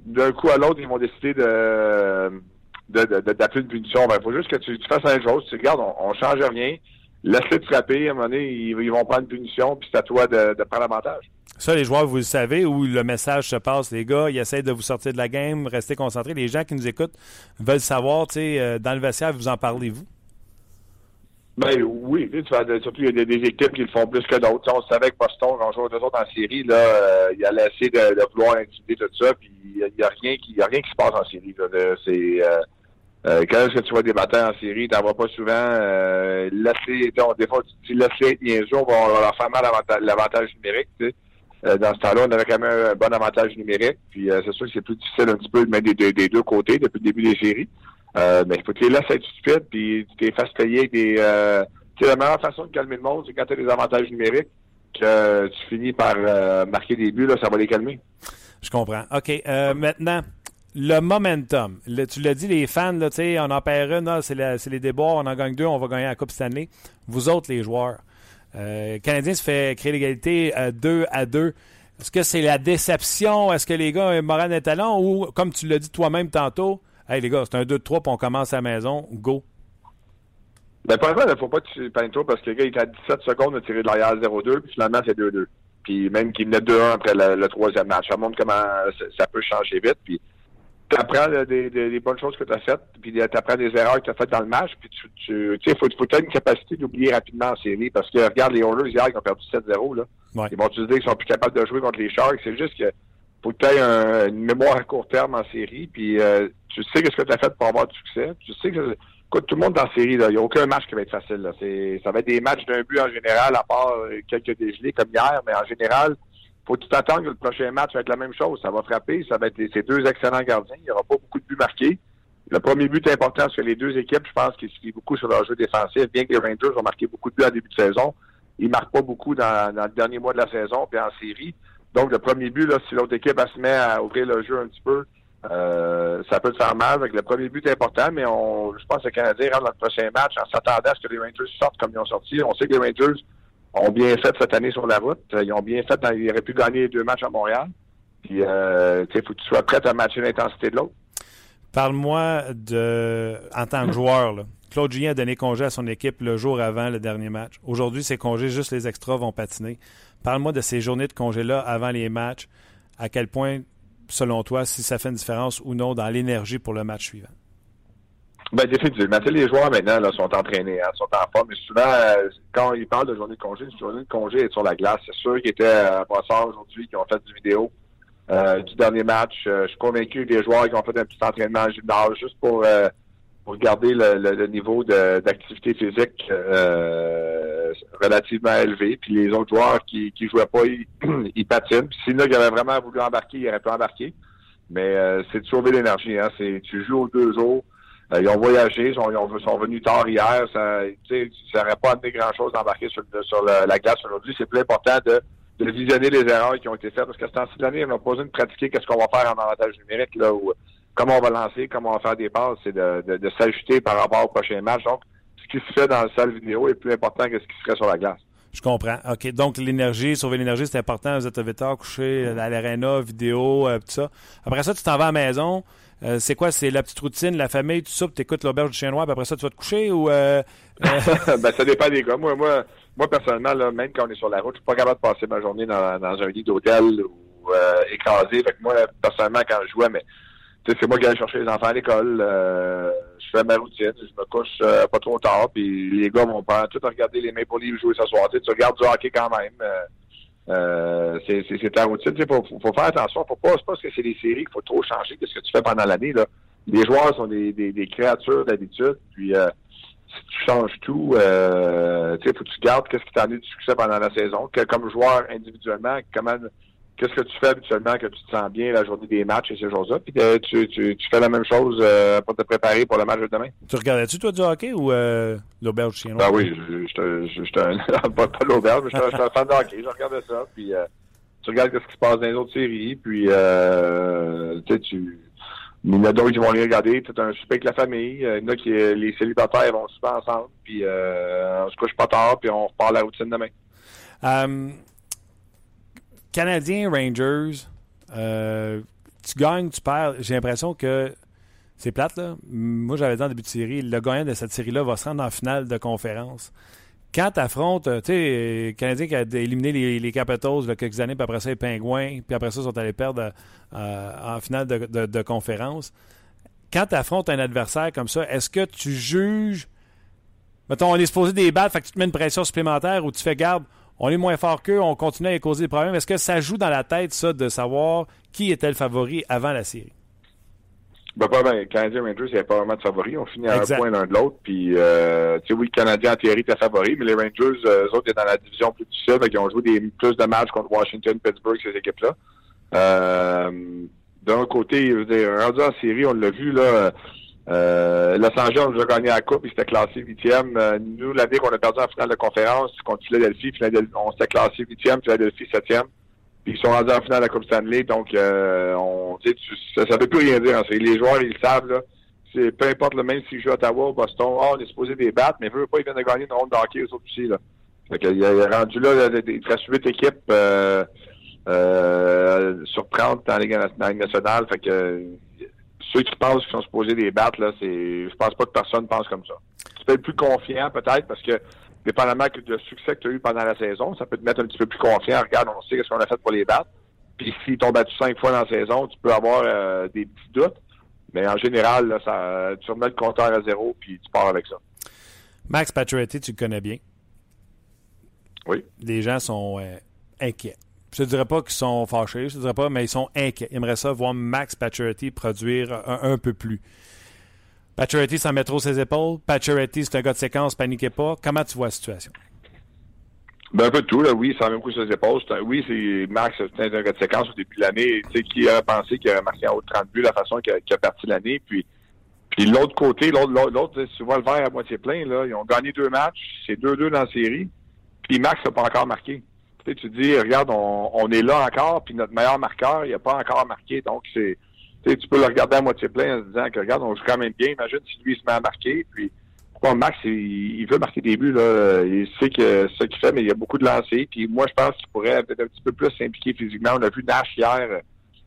d'un coup à l'autre, ils vont décider de d'appeler une punition. Il faut juste que tu, fasses la même chose. Tu regardes, on, on change rien. Laisse-les te frapper. À un moment donné, ils, vont prendre une punition, puis c'est à toi de, de prendre l'avantage. Ça, les joueurs, vous le savez, où le message se passe, les gars, ils essaient de vous sortir de la game, restez concentrés. Les gens qui nous écoutent veulent savoir, tu sais, euh, dans le vestiaire, vous en parlez-vous? Ben oui, tu tu vas- surtout il y a des, équipes qui le font plus que d'autres. Tu On savait que Boston, quand on jouait deux autres en série, là, euh, il allait essayer de, de vouloir intimider tout ça, puis il n'y a rien qui y a rien qui se passe en série. C'est euh, euh, quand est-ce que tu vois des batailles en série, t'en vois pas souvent. Euh, laisser, des fois, tu dis laisser être niaiseux, on va, leur faire mal l'avantage- numérique. Tu sais. Euh, dans ce temps-là, on avait quand même un bon avantage numérique. Puis c'est sûr que c'est plus difficile un petit peu de mettre des- des deux côtés depuis le début des séries. Euh, mais il faut que tu les laisses être stupides, puis tu les fasses payer avec des. Euh, tu sais, la meilleure façon de calmer le monde, c'est quand tu as des avantages numériques, que tu finis par euh, marquer des buts, là, ça va les calmer. Je comprends. OK. euh, maintenant, le momentum. Tu l'as dit, les fans, là, on en perd une, là, c'est les déboires, on en gagne deux, on va gagner la Coupe Stanley. Vous autres, les joueurs, euh, Canadien se fait créer l'égalité à 2 à 2. Est-ce que c'est la déception? Est-ce que les gars ont un moral talent? Ou, comme tu l'as dit toi-même tantôt, hey les gars, c'est un 2-3 puis on commence à la maison, go. Ben, l'instant, il ne faut pas que tu peignes trop parce que le gars, il est à 17 secondes de tirer de l'arrière 0-2, puis finalement, c'est 2-2. Puis même qu'il venait 2-1 après le, le troisième match. Ça montre comment ça, peut changer vite. Puis tu apprends des, des- des bonnes choses que tu as faites, puis tu apprends des erreurs que tu as faites dans le match, puis tu, tu sais, faut, faut que tu aies une capacité d'oublier rapidement en série parce que regarde les Oilers hier qui ont perdu 7-0, là. Ouais. Ils vont te dire qu'ils sont plus capables de jouer contre les Sharks? C'est juste que faut que tu aies un- une mémoire à court terme en série, puis euh, tu sais ce que tu as fait pour avoir du succès. Tu sais que écoute, tout le monde dans la série, il n'y a aucun match qui va être facile. Là. Ça va être des matchs d'un but en général, à part euh, quelques dégelés comme hier, mais en général, faut tout attendre que le prochain match va être la même chose. Ça va frapper, ça va être ces deux excellents gardiens. Il n'y aura pas beaucoup de buts marqués. Le premier but est important parce que les deux équipes, je pense qu'ils se beaucoup sur leur jeu défensif, bien que les Rangers ont marqué beaucoup de buts en début de saison. Ils marquent pas beaucoup dans, dans le dernier mois de la saison, puis en série. Donc, le premier but, si l'autre équipe se met à ouvrir le jeu un petit peu, euh, ça peut te faire mal. Que le premier but est important, mais on, je pense que le Canadien rentre le prochain match en s'attendant à ce que les Rangers sortent comme ils ont sorti. On sait que les Rangers ont bien fait cette année sur la route. Ils ont bien fait, ils auraient pu gagner les deux matchs à Montréal. Puis, euh, sais, faut que tu sois prêt à matcher l'intensité de l'autre. Parle-moi de en tant que joueur. Là. Claude Julien a donné congé à son équipe le jour avant le dernier match. Aujourd'hui, ces congés, juste les extras vont patiner. Parle-moi de ces journées de congés-là avant les matchs. À quel point, selon toi, si ça fait une différence ou non dans l'énergie pour le match suivant? Ben, définitivement. Les joueurs maintenant là, sont entraînés, hein, sont en forme. Mais souvent, euh, quand ils parlent de journée de congé, une journée de congé est sur la glace. C'est sûr qu'ils étaient à Brossard aujourd'hui, qui ont fait du vidéo euh, du dernier match. Euh, je suis convaincu des joueurs qui ont fait un petit entraînement en gymnase juste pour, euh, pour garder le, le- niveau d'activité physique euh, relativement élevé. Puis les autres joueurs qui qui jouaient pas, ils, patinent. Puis s'il y en a qui avaient vraiment voulu embarquer, ils auraient pu embarquer. Mais euh, c'est de sauver l'énergie. Hein. C'est, tu joues aux deux jours. Euh, ils ont voyagé, ils sont, ils ont- sont venus tard hier. Ça n'aurait pas amené grand-chose d'embarquer sur, la glace aujourd'hui. C'est plus important de, de visionner les erreurs qui ont été faites. Parce que ce temps-ci de l'année, on n'a pas besoin de pratiquer qu'est-ce qu'on va faire en avantage numérique, là, ou comment on va lancer, comment on va faire des passes. C'est de, de, de s'ajuster par rapport au prochain match. Donc, ce qui se fait dans la salle vidéo est plus important que ce qui se ferait sur la glace. Je comprends. OK. Donc, l'énergie, sauver l'énergie, c'est important. Vous êtes levé tard, couché à l'aréna, vidéo, euh, tout ça. Après ça, tu t'en vas à la maison. Euh, c'est quoi? C'est la petite routine, la famille, tout ça, puis t'écoutes l'auberge du chien noir, puis après ça, tu vas te coucher ou... euh, euh, ben, ça dépend des gars. Moi, moi, moi personnellement, là, même quand on est sur la route, je suis pas capable de passer ma journée dans, dans un lit d'hôtel ou euh, écrasé. Fait que moi, personnellement, quand je jouais, mais tu sais, c'est moi qui allais chercher les enfants à l'école. Je fais ma routine, je me couche euh, pas trop tard, puis les gars vont pas tout regarder les Maple Leafs jouer ce soir. Tu sais, tu regardes du hockey quand même. euh, euh, c'est ta routine. Il faut, faut, faire attention. Faut pas, parce que c'est des séries qu'il faut trop changer de ce que tu fais pendant l'année. Là. Les joueurs sont des, des, créatures d'habitude. Puis si tu changes tout, euh, sais, faut que tu gardes qu'est-ce qui t'a amené du succès pendant la saison. Que, comme joueur individuellement, comment qu'est-ce que tu fais habituellement que tu te sens bien la journée des matchs et ces choses-là? Puis euh, tu, tu, tu, fais la même chose euh, pour te préparer pour le match de demain? Tu regardais-tu, toi, du hockey ou euh, l'auberge chinois? Ben oui, je suis un. pas, pas l'auberge, mais je suis un fan de hockey. Je regardais ça. Puis euh, tu regardes ce qui se passe dans les autres séries. Puis tu. Il y en a d'autres qui vont les regarder. Tu un super avec la famille. Il y en a qui, les célibataires vont super ensemble. Puis on se couche pas tard. Puis on repart la routine demain. Um, Canadiens Rangers, euh, tu gagnes, tu perds. J'ai l'impression que c'est plate, là. Moi, j'avais dit en début de série, le gagnant de cette série-là va se rendre en finale de conférence. Quand tu affrontes, tu sais, Canadien qui a éliminé les, Capitals il y a quelques années, puis après ça, les Pingouins, puis après ça, ils sont allés perdre euh, en finale de, conférence. Quand tu affrontes un adversaire comme ça, est-ce que tu juges. Mettons, on est supposé des balles, fait que tu te mets une pression supplémentaire ou tu fais garde, on est moins fort qu'eux, on continue à les causer des problèmes. Est-ce que ça joue dans la tête, ça, de savoir qui était le favori avant la série? Ben, pas bien. Canadien Rangers, il n'y avait pas vraiment de favori. On finit à un point l'un de l'autre. Puis, euh, tu sais, oui, le Canadien, en théorie, était favori, mais les Rangers, euh, eux autres, étaient dans la division plus difficile. Ils ont joué des, plus de matchs contre Washington, Pittsburgh, ces équipes-là. Euh, D'un côté, rendu en série, on l'a vu, là, euh, Los Angeles, on a gagné la Coupe, ils s'étaient classés huitième. Euh, nous, l'année qu'on a perdu en finale de conférence contre Philadelphie, on s'était classé huitième, Philadelphie septième. Puis ils sont rendus en finale de la Coupe Stanley, donc euh, on, tu, ça ne veut plus rien dire. Les joueurs, ils le savent, là. C'est, peu importe le même s'ils jouent à Ottawa ou Boston, oh, on est supposé des battre, mais veut pas, ils viennent de gagner une ronde de hockey, eux autres aussi. Là. Fait qu'il est rendu là, il reste huit équipes euh, euh, sur 30 dans la Ligue nationale. Fait que ceux qui pensent qu'ils sont supposés les battre, là, c'est. Je pense pas que personne pense comme ça. Tu peux être plus confiant, peut-être, parce que dépendamment du succès que tu as eu pendant la saison, ça peut te mettre un petit peu plus confiant. Regarde, on sait ce qu'on a fait pour les battre. Puis s'ils t'ont battu cinq fois dans la saison, tu peux avoir euh, des petits doutes. Mais en général, là, ça, tu remets le compteur à zéro, puis tu pars avec ça. Max Pacioretty, tu le connais bien. Oui. Les gens sont euh, inquiets. Je ne dirais pas qu'ils sont fâchés, je ne dirais pas, mais ils sont inquiets. Ils aimeraient ça voir Max Pacioretty produire un, peu plus. Pacioretty s'en met trop ses épaules. Pacioretty, c'est un gars de séquence, paniquez pas. Comment tu vois la situation? Ben, un peu de tout, là. Oui, ça met beaucoup ses épaules. Oui, c'est Max, c'est un gars de séquence au début de l'année. Tu sais, qui a pensé qu'il aurait marqué en haut de 30 buts la façon qu'il a, parti l'année. Puis, puis l'autre côté, l'autre, vois le verre à moitié plein, là. Ils ont gagné deux matchs. C'est 2-2 dans la série. Puis Max n'a pas encore marqué. Tu, dis, regarde, on, on est là encore, puis notre meilleur marqueur, il n'a pas encore marqué. Donc, c'est tu, peux le regarder à moitié plein en se disant que regarde, on joue quand même bien. Imagine si lui il se met à marquer. Puis pourquoi Max, il, veut marquer des buts, là. Il sait que ce qu'il fait, mais il y a beaucoup de lancers. Puis moi, je pense qu'il pourrait peut-être un petit peu plus s'impliquer physiquement. On a vu Nash hier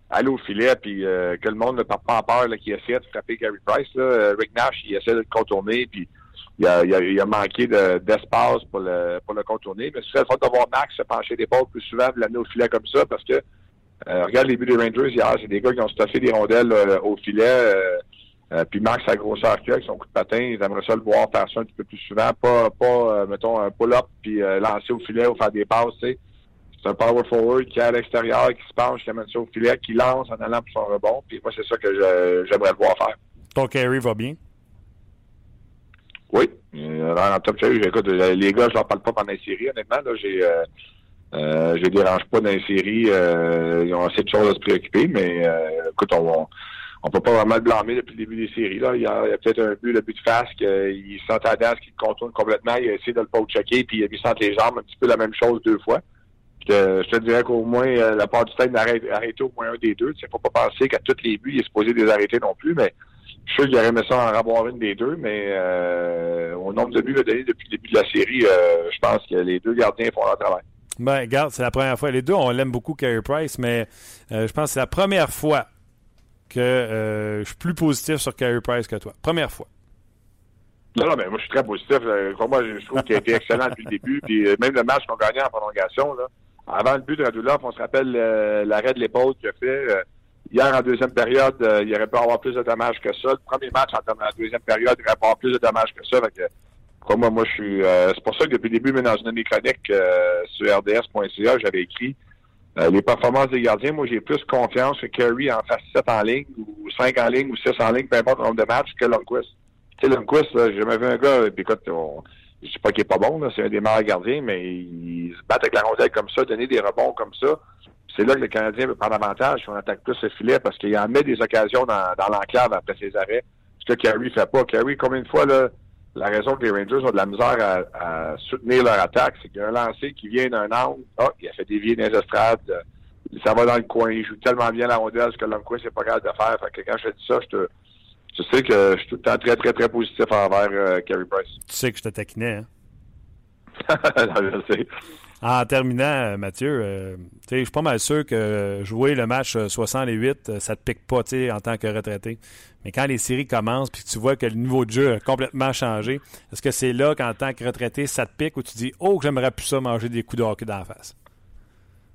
aller au filet, puis euh, que le monde ne part pas en peur, là, qui essaie de frapper Gary Price. Là. Rick Nash, il essaie de le contourner, puis il a, a, manqué de, d'espace pour le, pour le contourner. Mais ce serait le fun de voir Max se pencher l'épaule plus souvent, de l'amener au filet comme ça, parce que euh, regarde les buts des Rangers hier, c'est des gars qui ont stuffé des rondelles euh, au filet. Euh, puis Max, sa grosseur qu'il avec son coup de patin, ils aimeraient ça le voir faire ça un petit peu plus souvent. Pas, pas mettons, un pull-up puis lancer au filet ou faire des passes. C'est un power forward qui est à l'extérieur, qui se penche, qui amène ça au filet, qui lance en allant pour son rebond. Puis moi, c'est ça que j'aimerais le voir faire. Ton carry va bien? Oui. Euh, en top carry, écoute, les gars, je leur parle pas pendant les séries, honnêtement. Là, j'ai... Euh, euh, je les dérange pas dans les séries. Euh, ils ont assez de choses à se préoccuper, mais euh, écoute, on, on peut pas vraiment le blâmer depuis le début des séries. Là. Il y a, peut-être un but, le but de face, qu'il s'entendait à ce qu'il contourne complètement. Il a essayé de le pas checker, puis il a les jambes un petit peu la même chose deux fois. Je te dirais qu'au moins, la part du temps, il arrête, arrêté au moins un des deux. Il faut pas penser qu'à tous les buts, il est supposé les arrêter non plus, mais je suis sûr qu'il aurait aimé ça en avoir une des deux, mais euh, au nombre de buts donnés depuis le début de la série, euh, je pense que les deux gardiens font leur travail. Ben, regarde, c'est la première fois. Les deux, on l'aime beaucoup, Carey Price, mais euh, je pense que c'est la première fois que je suis plus positif sur Carey Price que toi. Première fois. Non, non, mais moi, je suis très positif. Moi, je trouve qu'il a été excellent depuis le début. Puis même le match qu'on gagnait en prolongation, là, avant le but de Radulov, on se rappelle l'arrêt de l'épaule qu'il a fait. Hier, en deuxième période, il aurait pu avoir plus de dommages que ça. Le premier match, en deuxième période, il aurait pu avoir plus de dommages que ça. Fait que, moi, moi, je suis. Euh, c'est pour ça que depuis le début, mais dans une de mes euh, sur RDS.ca, j'avais écrit euh, les performances des gardiens. Moi, j'ai plus confiance que Curry en fasse 7 en ligne, ou 5 en ligne, ou 6 en ligne, peu importe le nombre de matchs, que Lundqvist. Tu sais, Lundqvist, j'ai jamais vu un gars, puis écoute, on, je sais pas qu'il est pas bon, c'est un des meilleurs gardiens, mais il se bat avec la rondelle comme ça, donner des rebonds comme ça. C'est là que le Canadien veut prendre avantage si on attaque plus le filet parce qu'il en met des occasions dans, dans l'enclave après ses arrêts. Ce que Carey fait pas. Carey, combien de fois, là, la raison que les Rangers ont de la misère à, à soutenir leur attaque, c'est qu'il y a un lancé qui vient d'un angle. Ah, il a fait dévier dans les estrades. Ça va dans le coin. Il joue tellement bien la rondelle ce que l'homme coin, c'est pas capable de faire. Fait que quand je dis ça, je te, je sais que je suis tout le temps très, très, très positif envers euh, Carey Price. Tu sais que je te taquinais, hein? Non, je sais. En terminant, euh, Mathieu, euh, je suis pas mal sûr que euh, jouer le match euh, 68, euh, ça te pique pas en tant que retraité. Mais quand les séries commencent puis que tu vois que le niveau de jeu a complètement changé, est-ce que c'est là qu'en tant que retraité, ça te pique ou tu dis Oh, j'aimerais plus ça manger des coups de hockey la face?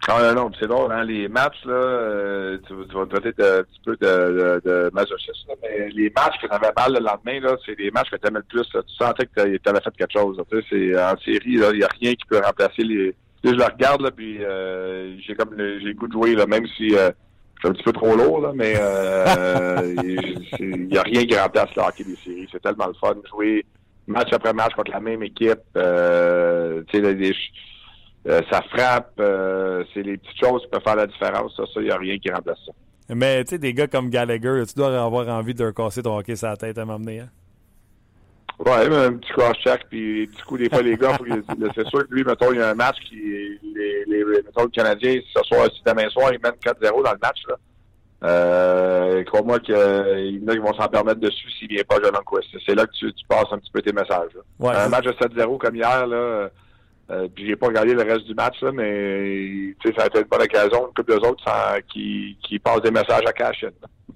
Ah, non, non, c'est drôle, hein, les matchs, là, euh, tu, tu vas te traiter un petit peu de, de, de masochisme, mais les matchs que tu avais mal le lendemain, là, c'est les matchs que tu aimais le plus. là. Tu sentais que tu avais fait quelque chose. Tu sais, c'est, en série, il n'y a rien qui peut remplacer les. Tu sais, je le regarde, là, puis euh, j'ai comme le, j'ai le goût de jouer, là, même si euh, suis un petit peu trop lourd, là, mais euh, il n'y a rien qui remplace le hockey des séries. C'est tellement le fun de jouer match après match contre la même équipe. Euh, tu sais, euh, ça frappe, euh, c'est les petites choses qui peuvent faire la différence. Ça, ça, il n'y a rien qui remplace ça. Mais tu sais, des gars comme Gallagher, tu dois avoir envie de casser ton hockey sur la tête à m'emmener. Hein? Ouais, mais un petit cross-check, puis du coup, des fois, les gars, c'est sûr que lui, mettons, il y a un match qui, les, les, mettons, le Canadien, ce soir, si demain soir, ils mènent 4-0 dans le match, là. Euh, crois-moi qu'il y en a qui vont s'en permettre dessus s'il vient pas John Quest. C'est là que tu, tu passes un petit peu tes messages, là. Ouais, un match de 7-0 comme hier, là, euh, puis j'ai pas regardé le reste du match, là, mais, tu ça a été une bonne occasion, une couple d'eux autres sans- qui, qui passent des messages à Cashin.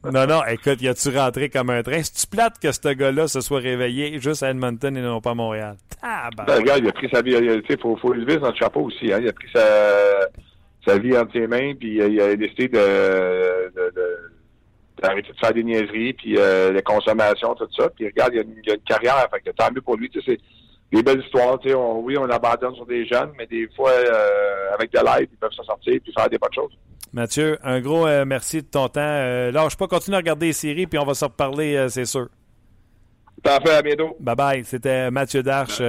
Non, non, écoute, y a-tu rentré comme un train? C'est-tu plate que ce gars-là se soit réveillé juste à Edmonton et non pas à Montréal? Ah, Ben, le gars, il a pris sa vie, il- tu sais, faut, faut lever son chapeau aussi, hein. Il a pris sa, sa vie entre ses mains, puis il a, il a décidé de, de, de- d'arrêter de faire des niaiseries, puis euh, les consommations, tout ça. Puis regarde, il y a une, il y a une carrière, fait que tant mieux pour lui, tu sais, des belles histoires, tu sais. On, oui, on abandonne sur des jeunes, mais des fois, euh, avec de l'aide, ils peuvent s'en sortir puis faire des bonnes choses. Mathieu, un gros euh, merci de ton temps. Euh, lâche pas, continue à regarder les séries, puis on va se reparler, euh, c'est sûr. Parfait, à bientôt. Bye bye. C'était Mathieu Darche,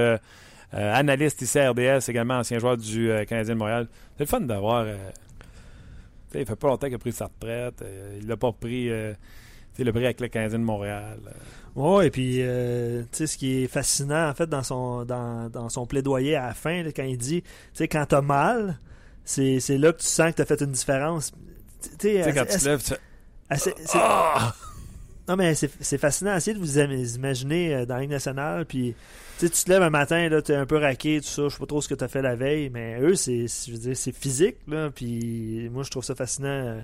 analyste ici à RDS, également ancien joueur du Canadien de Montréal. C'est le fun d'avoir. il fait pas longtemps qu'il a pris sa retraite. il l'a pas pris. sais, le pris avec le Canadien de Montréal. Ouais, et puis, euh, tu sais, ce qui est fascinant, en fait, dans son, dans, dans son plaidoyer à la fin, là, quand il dit, tu sais, quand t'as mal, c'est c'est là que tu sens que t'as fait une différence. Tu sais, quand tu te lèves, tu Ah! Non, mais c'est c'est fascinant. Essayez de vous im- imaginer euh, dans la Ligue nationale, puis tu sais, tu te lèves un matin, là, t'es un peu raqué, tout ça, je sais pas trop ce que t'as fait la veille, mais eux, c'est c'est- je veux dire, c'est physique, là, puis moi, je trouve ça fascinant, euh,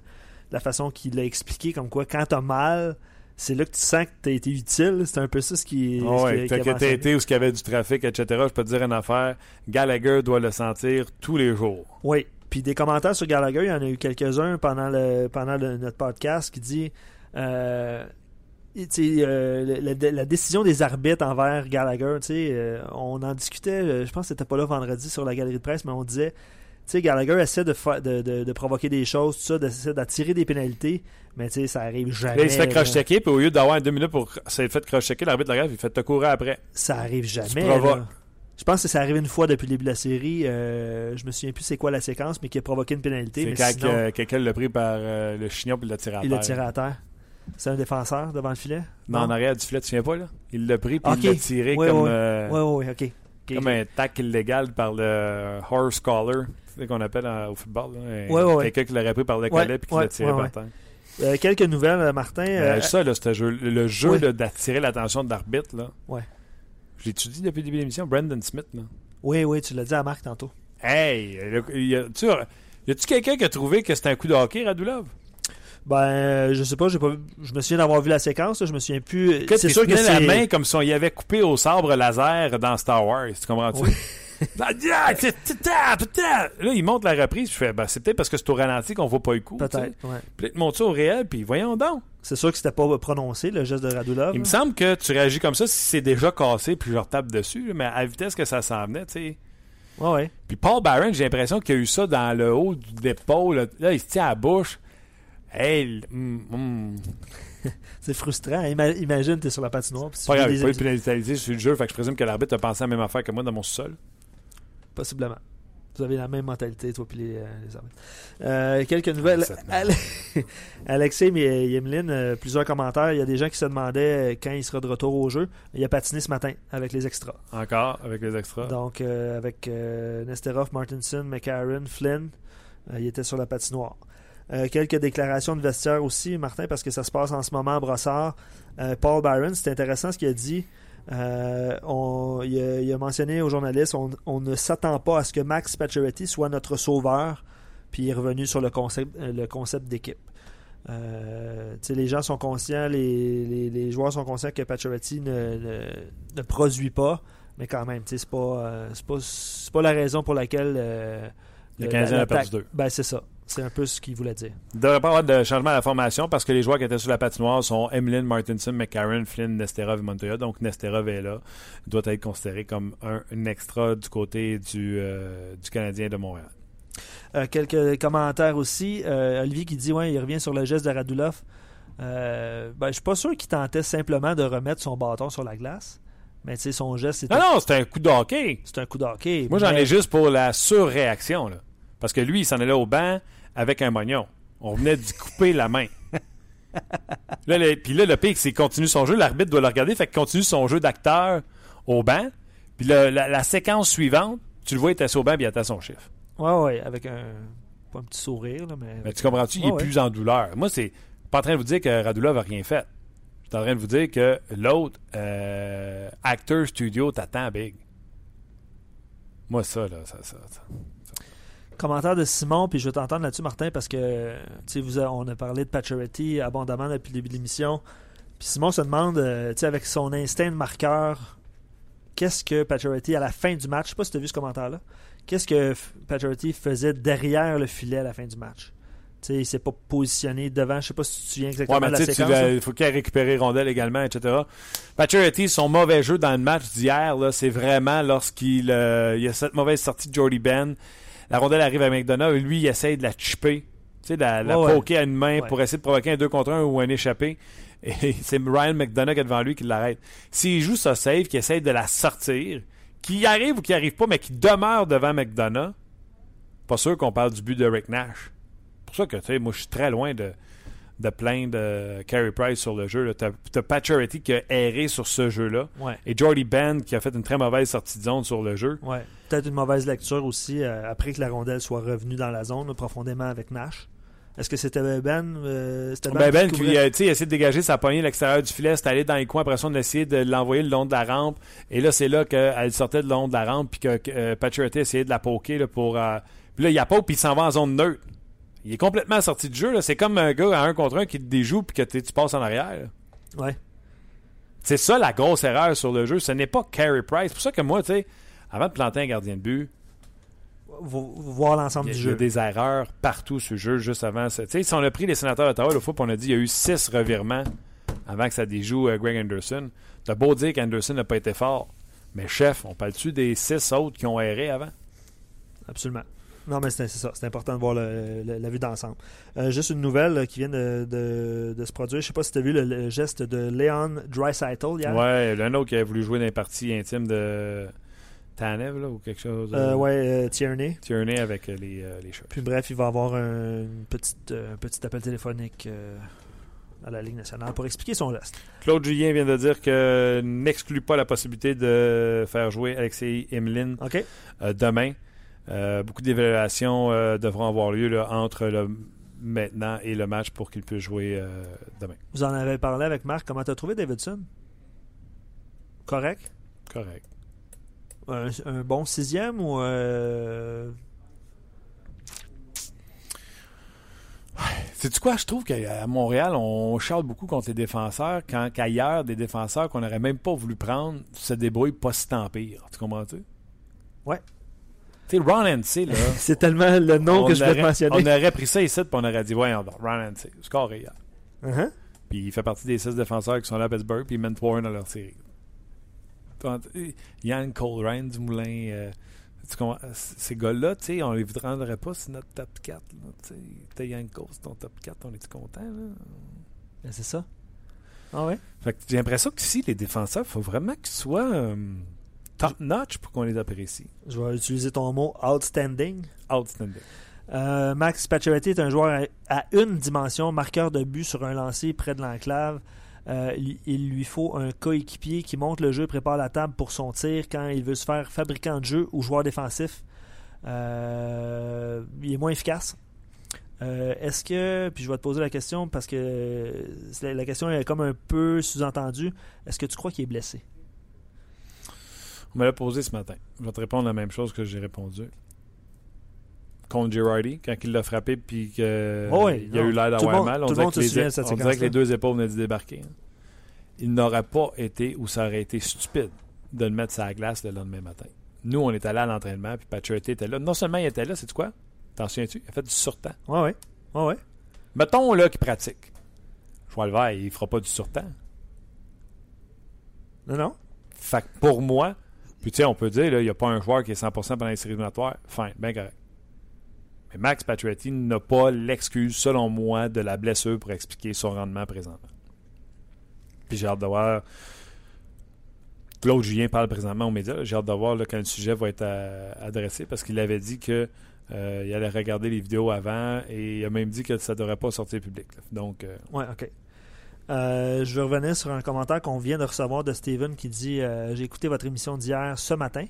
la façon qu'il l'a expliqué, comme quoi, quand t'as mal, c'est là que tu sens que t'as été utile. C'est un peu ça ce qui, ce ouais, qui- qui t'as a que t'as mentionné. été où il y avait du trafic, etc. Je peux te dire une affaire. Gallagher doit le sentir tous les jours. Oui. Puis des commentaires sur Gallagher, il y en a eu quelques-uns pendant le pendant le- notre podcast qui dit euh, tu sais, euh, la, la- la décision des arbitres envers Gallagher, tu sais, euh, on en discutait, euh, je pense que c'était pas là vendredi sur la galerie de presse, mais on disait, tu sais, Gallagher essaie de, de, de, de provoquer des choses, tout ça, d'essayer d'attirer des pénalités, mais tu sais, ça arrive jamais. Là, il se fait croche-checker, puis au lieu d'avoir deux minutes pour s'être fait croche-checker, l'arbitre le regarde, puis il fait te courir après. Ça arrive jamais. Je pense que ça arrive une fois depuis le début de la série. euh, je me souviens plus c'est quoi la séquence, mais qui a provoqué une pénalité. C'est quand sinon, quelqu'un l'a pris par euh, le chignon puis il l'a tiré à il l'a terre. tiré à terre. C'est un défenseur devant le filet? Non, en arrière du filet, tu souviens pas, là? Il l'a pris puis il l'a tiré Ouais, comme, euh, Oui, oui, ok. Ok. comme un tac illégal par le horse collar, qu'on appelle en- au football. Ouais, ouais. Quelqu'un qui l'aurait pris par le collet puis qui l'a tiré par terre. Euh, quelques nouvelles, euh, Martin. Euh, euh, ça, là, ce jeu, le jeu Oui. d'attirer l'attention de l'arbitre, là. Ouais. Je l'étudie depuis le début de l'émission, Brandon Smith, là. Oui, oui, tu l'as dit à Marc tantôt. Hey! y a- tu y a-tu quelqu'un qui a trouvé que c'était un coup de hockey, Radulov? Ben, euh, je sais pas, j'ai pas je me souviens d'avoir vu la séquence, là, je me souviens plus. euh, C'est sûr que tenais la c'est. main comme si on y avait coupé au sabre laser dans Star Wars. Tu comprends-tu? Oui. Ah. Là, il monte la reprise. Je fais, ben, c'est peut-être parce que c'est au ralenti qu'on voit pas le coup. Peut-être, ouais. Puis monte ça au réel, puis voyons donc. C'est sûr que c'était pas prononcé, le geste de Radulov. Il me semble que tu réagis comme ça si c'est déjà cassé, puis je retape dessus, mais à la vitesse que ça s'en venait, tu sais. Ouais, ouais. Puis Paul Barron, j'ai l'impression qu'il a eu ça dans le haut de l'épaule. Là, Là, il se tient à la bouche. Hey, hum, hum. C'est frustrant. Ima- imagine, t'es sur la patinoire. Puis tu pas grave, pas eu pénalité sur le jeu, fait que je présume que l'arbitre a pensé à la même affaire que moi dans mon sol. Possiblement. Vous avez la même mentalité, toi puis les, euh, les arbitres. Euh, quelques nouvelles. Ale- Alexei et Yemlin, euh, plusieurs commentaires. Il y a des gens qui se demandaient quand il sera de retour au jeu. Il a patiné ce matin avec les extras. Encore avec les extras. Donc, euh, avec euh, Nesterov, Martinson, McCarron, Flynn, euh, il était sur la patinoire. Euh, quelques déclarations de vestiaire aussi, Martin, parce que ça se passe en ce moment à Brossard. Euh, Paul Byron, c'est intéressant ce qu'il a dit. Euh, on- il, a, il a mentionné aux journalistes on, on ne s'attend pas à ce que Max Pacioretty soit notre sauveur. Puis il est revenu sur le concept, euh, le concept d'équipe. Euh, les gens sont conscients, les, les- les joueurs sont conscients que Pacioretty ne, ne, ne produit pas, mais quand même, c'est pas, euh, pas, pas la raison pour laquelle Le Canadien a perdu deux. Ben, c'est ça. C'est un peu ce qu'il voulait dire. Il ne devrait pas avoir de changement à la formation parce que les joueurs qui étaient sur la patinoire sont Emlyn, Martinson, McCarron, Flynn, Nesterov et Montoya. Donc Nesterov est là. Il doit être considéré comme un, un extra du côté du, euh, du Canadien de Montréal. Euh, quelques commentaires aussi. Euh, Olivier qui dit ouais, il revient sur le geste de Radulov. Ben, je suis pas sûr qu'il tentait simplement de remettre son bâton sur la glace. Mais tu sais, son geste, c'était Non, non, c'était un coup de hockey. c'est un coup de hockey. Moi, j'en ai juste pour la surréaction. Là. Parce que lui, il s'en allait au banc avec un mognon. On venait d'y couper la main. Là, le- puis là, le pire, c'est qu'il continue son jeu. L'arbitre doit le regarder. Fait qu'il continue son jeu d'acteur au banc. Puis la, la séquence suivante, tu le vois, il était au banc puis il attend son chiffre. Ouais, ouais, avec un. Pas un petit sourire, là, mais. Mais tu comprends-tu? Il est ouais. plus en douleur. Moi, c'est pas en train de vous dire que Radulov n'a rien fait. Je suis en train de vous dire que l'autre euh, acteur studio t'attend big. Moi, ça, là, ça, ça, ça. Commentaire de Simon, puis je vais t'entendre là-dessus, Martin, parce que tu sais, vous a- on a parlé de Pacioretty abondamment depuis le début de l'émission. Puis Simon se demande, euh, tu sais, avec son instinct de marqueur, qu'est-ce que Pacioretty, à la fin du match, je sais pas si tu as vu ce commentaire-là, qu'est-ce que Pacioretty faisait derrière le filet à la fin du match? Tu sais, il s'est pas positionné devant, je sais pas si tu te souviens exactement Ouais, mais de la séquence. vas- il faut qu'il ait récupéré rondelle également, etc. Pacioretty, son mauvais jeu dans le match d'hier, c'est vraiment lorsqu'il euh, il y a cette mauvaise sortie de Jordy Ben. La rondelle arrive à McDonough et lui, il essaye de la chipper, tu sais, de la, la Ouais, ouais. poker à une main Ouais. pour essayer de provoquer un 2 contre 1 ou un échappé. Et c'est Ryan McDonough qui est devant lui qui l'arrête. S'il joue ça save, qui essaye de la sortir, qui arrive ou qui arrive pas, mais qui demeure devant McDonough, pas sûr qu'on parle du but de Rick Nash. C'est pour ça que, tu sais, moi, je suis très loin de, de plaindre euh, Carey Price sur le jeu. T'as t'as Pacioretty qui a erré sur ce jeu-là. Ouais. Et Jordy Ben qui a fait une très mauvaise sortie de zone sur le jeu. Ouais. Peut-être une mauvaise lecture aussi euh, après que la rondelle soit revenue dans la zone profondément avec Nash. Est-ce que c'était Ben euh, Ben, ben qui euh, tu il a essayé de dégager sa poignée à l'extérieur du filet, c'est allé dans les coins, après ça, on a essayé de l'envoyer le long de la rampe. Et là, c'est là qu'elle sortait de long de la rampe, puis que euh, Pacioretty a essayé de la poker là, pour. euh, puis là, il y a pas, puis il s'en va en zone neutre. Il est complètement sorti du jeu. là. C'est comme un gars à un contre un qui te déjoue, puis que tu tu passes en arrière. là. Ouais. C'est ça la grosse erreur sur le jeu. Ce n'est pas Carey Price. C'est pour ça que moi, tu sais, avant de planter un gardien de but, Vo- Voir l'ensemble il y, a, du il y a jeu. des erreurs partout sur le jeu juste avant. ça. Tu sais, si on a pris les sénateurs d'Ottawa, le fois, on a dit qu'il y a eu six revirements avant que ça déjoue euh, Greg Anderson. T'as beau dire qu'Anderson n'a pas été fort. Mais chef, on parle-tu des six autres qui ont erré avant? Absolument. Non, mais c'est ça. C'est important de voir le- le- la vue d'ensemble. Euh, juste une nouvelle là, qui vient de, de- de se produire. Je sais pas si tu as vu le, le geste de Leon Dreisaitl hier. Ouais, l'un autre qui a voulu jouer dans les parties intimes de Tanev là, ou quelque chose. Euh, ouais, euh, Tierney. Tierney avec euh, les, euh, les shirts. Puis bref, il va avoir un, une petite, euh, un petit appel téléphonique euh, à la Ligue nationale pour expliquer son geste. Claude Julien vient de dire que n'exclut pas la possibilité de faire jouer Alexei Emelin OK? euh, demain. Euh, beaucoup d'évaluations euh, devront avoir lieu là, entre le maintenant et le match pour qu'il puisse jouer euh, demain. Vous en avez parlé avec Marc. Comment tu as trouvé Davidson? Correct? Correct. Un, un bon sixième ou... Sais-tu quoi? Je trouve qu'à Montréal, on charle beaucoup contre les défenseurs quand qu'ailleurs, des défenseurs qu'on n'aurait même pas voulu prendre se débrouillent pas si tant pire. Tu comprends-tu? Ouais. Tu sais, Ron Hensey, là. C'est tellement le nom on que je vais te mentionner. On aurait pris ça ici, puis on aurait dit, voyons donc, Ron Hensey, score hier. Uh-huh. Puis il fait partie des six défenseurs qui sont là à Pittsburgh, puis ils mènent 3-1 dans leur série. Yann Colerain du Moulin, euh? C- ces gars-là, tu sais, on les rendrait pas sur notre top 4. Là, tu sais. Yann Cole, c'est ton top 4, on est-tu content? Là? Ben, c'est ça. Ah ouais? Fait que j'ai l'impression que si les défenseurs, il faut vraiment qu'ils soient. euh, top-notch pour qu'on les apprécie. Je vais utiliser ton mot outstanding. Outstanding. Euh, Max Pacioretty est un joueur à, à une dimension, marqueur de but sur un lancer près de l'enclave. Euh, il, lui faut un coéquipier qui monte le jeu, prépare la table pour son tir quand il veut se faire fabricant de jeu ou joueur défensif. Euh, il est moins efficace. Euh, Est-ce que, puis je vais te poser la question parce que la question est comme un peu sous-entendue. Est-ce que tu crois qu'il est blessé? On me l'a posé ce matin. Je vais te répondre la même chose que j'ai répondu. Contre Girardi, quand il l'a frappé, puis qu'il Oh oui, il a non. eu l'air d'avoir mal. On dirait, que les, souvient de cette on dirait que les deux épaules venaient de débarquer. hein. Il n'aurait pas été, ou ça aurait été stupide, de le mettre sur la glace le lendemain matin. Nous, on était là à l'entraînement, puis Pacioretty était là. Non seulement il était là, c'est quoi? T'en souviens-tu? Il a fait du surtemps. Ouais, ouais. Ouais, ouais. Mettons là qu'il pratique. Je le vert, il fera pas du surtemps. Non, non. Fait que pour moi, puis tu sais, on peut dire, il n'y a pas un joueur qui est 100% pendant les séries éliminatoires. Fine, bien correct. Mais Max Pacioretty n'a pas l'excuse, selon moi, de la blessure pour expliquer son rendement présentement. Puis j'ai hâte de voir. Claude Julien parle présentement aux médias. J'ai hâte de voir quand le sujet va être euh, adressé parce qu'il avait dit que euh, il allait regarder les vidéos avant et il a même dit que ça ne devrait pas sortir public. Donc, euh, Ouais, ok. Euh, je vais revenir sur un commentaire qu'on vient de recevoir de Steven qui dit euh, J'ai écouté votre émission d'hier ce matin.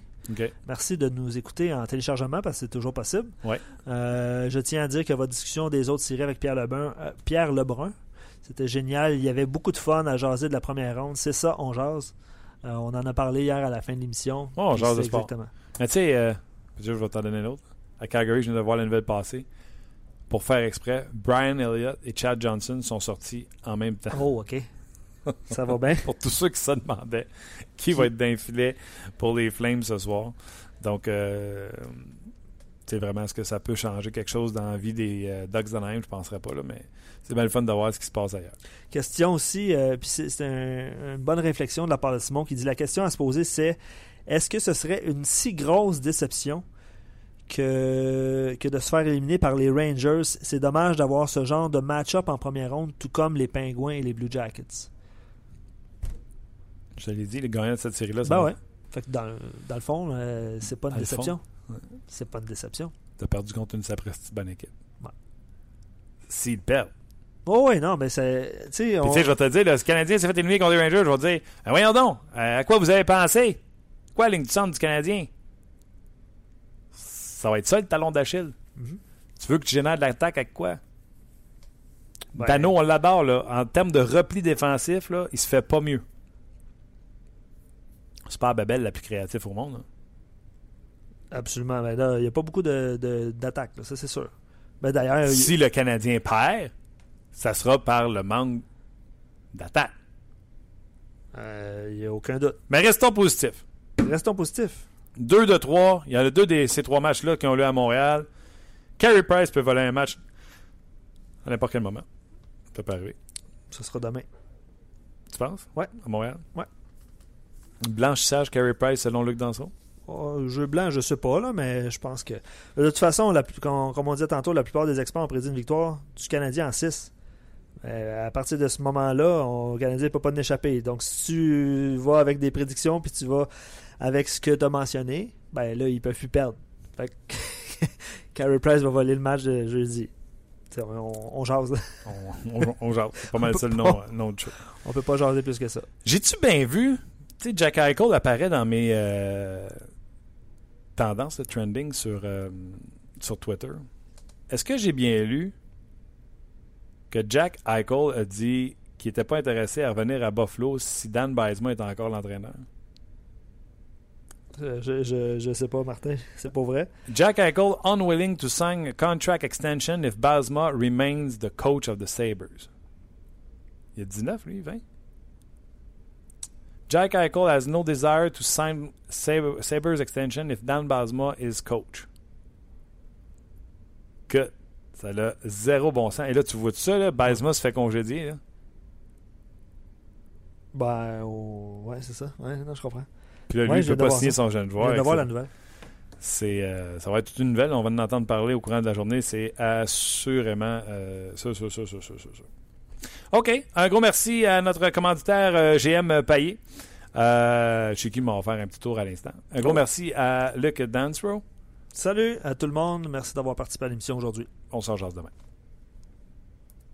Merci de nous écouter en téléchargement parce que c'est toujours possible. Ouais. Euh, je tiens à dire que votre discussion des autres séries avec Pierre Lebrun, Pierre Lebrun, c'était génial. Il y avait beaucoup de fun à jaser de la première ronde. C'est ça, on jase. On en a parlé hier à la fin de l'émission. Oh, on jase de sport. Exactement. Mais tu sais, je vais t'en donner l'autre. À Calgary, je viens de voir la nouvelle passer. Pour faire exprès, Brian Elliott et Chad Johnson sont sortis en même temps. Oh, ok. ça va bien. Pour tous ceux qui se demandaient qui va être d'un filet pour les Flames ce soir. Donc, euh, c'est vraiment ce que ça peut changer quelque chose dans la vie des euh, Ducks d'Anaheim, je ne penserais pas, là, mais c'est bien le fun de voir ce qui se passe ailleurs. Question aussi, euh, puis c'est c'est un- une bonne réflexion de la part de Simon qui dit la question à se poser c'est est-ce que ce serait une si grosse déception que, que de se faire éliminer par les Rangers C'est dommage d'avoir ce genre de match-up en première ronde, tout comme les Pingouins et les Blue Jackets. Je te l'ai dit, les gagnants de cette série-là, ça Ben ouais. Fait que dans, dans le fond, euh, c'est pas une déception. C'est pas une déception. t'as perdu contre une sapristi bonne équipe. Ouais. S'ils perdent. Oh oui, non, mais c'est. Tu sais, on- je vais te dire, là, ce Canadien s'est fait éliminer contre les Rangers, je vais te dire, Ah, voyons donc, euh, à quoi vous avez pensé? Quoi la ligne du centre du Canadien? Ça va être ça le talon d'Achille. Mhm. Tu veux que tu génères de l'attaque avec quoi? Ben- Dano, on l'adore, là. En termes de repli défensif, là, il se fait pas mieux. C'est pas Babel la plus créative au monde. hein. Absolument. Ben là, il n'y a pas beaucoup de- de- d'attaques, là, ça c'est sûr. Ben d'ailleurs, il- Si le Canadien perd, ça sera par le manque d'attaque. euh, il n'y a aucun doute. Mais restons positifs. Restons positifs. 2 de 3. Il y en a deux de ces trois matchs-là qui ont lieu à Montréal. Carey Price peut voler un match à n'importe quel moment. Ça peut arriver. Ce sera demain. Tu penses? Ouais. À Montréal? Ouais. Blanchissage Carey Price selon Luc Danson? Oh, jeu blanc, je sais pas, là, mais je pense que. De toute façon, la, comme, on disait tantôt, la plupart des experts ont prédit une victoire du Canadien en 6. à partir de ce moment-là, on- le Canadien ne peut pas en échapper. Donc, si tu vas avec des prédictions puis tu vas avec ce que tu as mentionné, ben là, ils peuvent plus perdre. Fait que Carey Price va voler le match de jeudi. T'sais, On, on jase. On, on, on jase. C'est pas mal ça le nom, nom de show. On peut pas jaser plus que ça. J'ai-tu bien vu? Tu sais, Jack Eichel apparaît dans mes euh, tendances de trending sur, euh, sur Twitter. Est-ce que j'ai bien lu que Jack Eichel a dit qu'il n'était pas intéressé à revenir à Buffalo si Dan Bizema est encore l'entraîneur? Je, je, je sais pas, Martin. C'est pas vrai. Jack Eichel unwilling to sign a contract extension if Basma remains the coach of the Sabres. Il a 19, lui, 20. Jack Eichel has no desire to sign Sab- Sabres extension if Dan Basma is coach. Que ça a zéro bon sens. Et là, tu vois tout ça, là, Basma se fait congédier. Là. Ben, oh, ouais, c'est ça. Ouais, non, je comprends. Puis là, lui, Ouais, il je ne peut pas signer ça. son jeune Je joueur. de voir la nouvelle. C'est, euh, ça va être toute une nouvelle. On va en entendre parler au courant de la journée. C'est assurément euh, ça, ça, ça, ça, ça, ça. OK. Un gros merci à notre commanditaire euh, GM Payet. Euh, chez qui m'ont offert un petit tour à l'instant. Un gros merci à Luc Dansrow. Salut à tout le monde. Merci d'avoir participé à l'émission aujourd'hui. On s'en jase demain.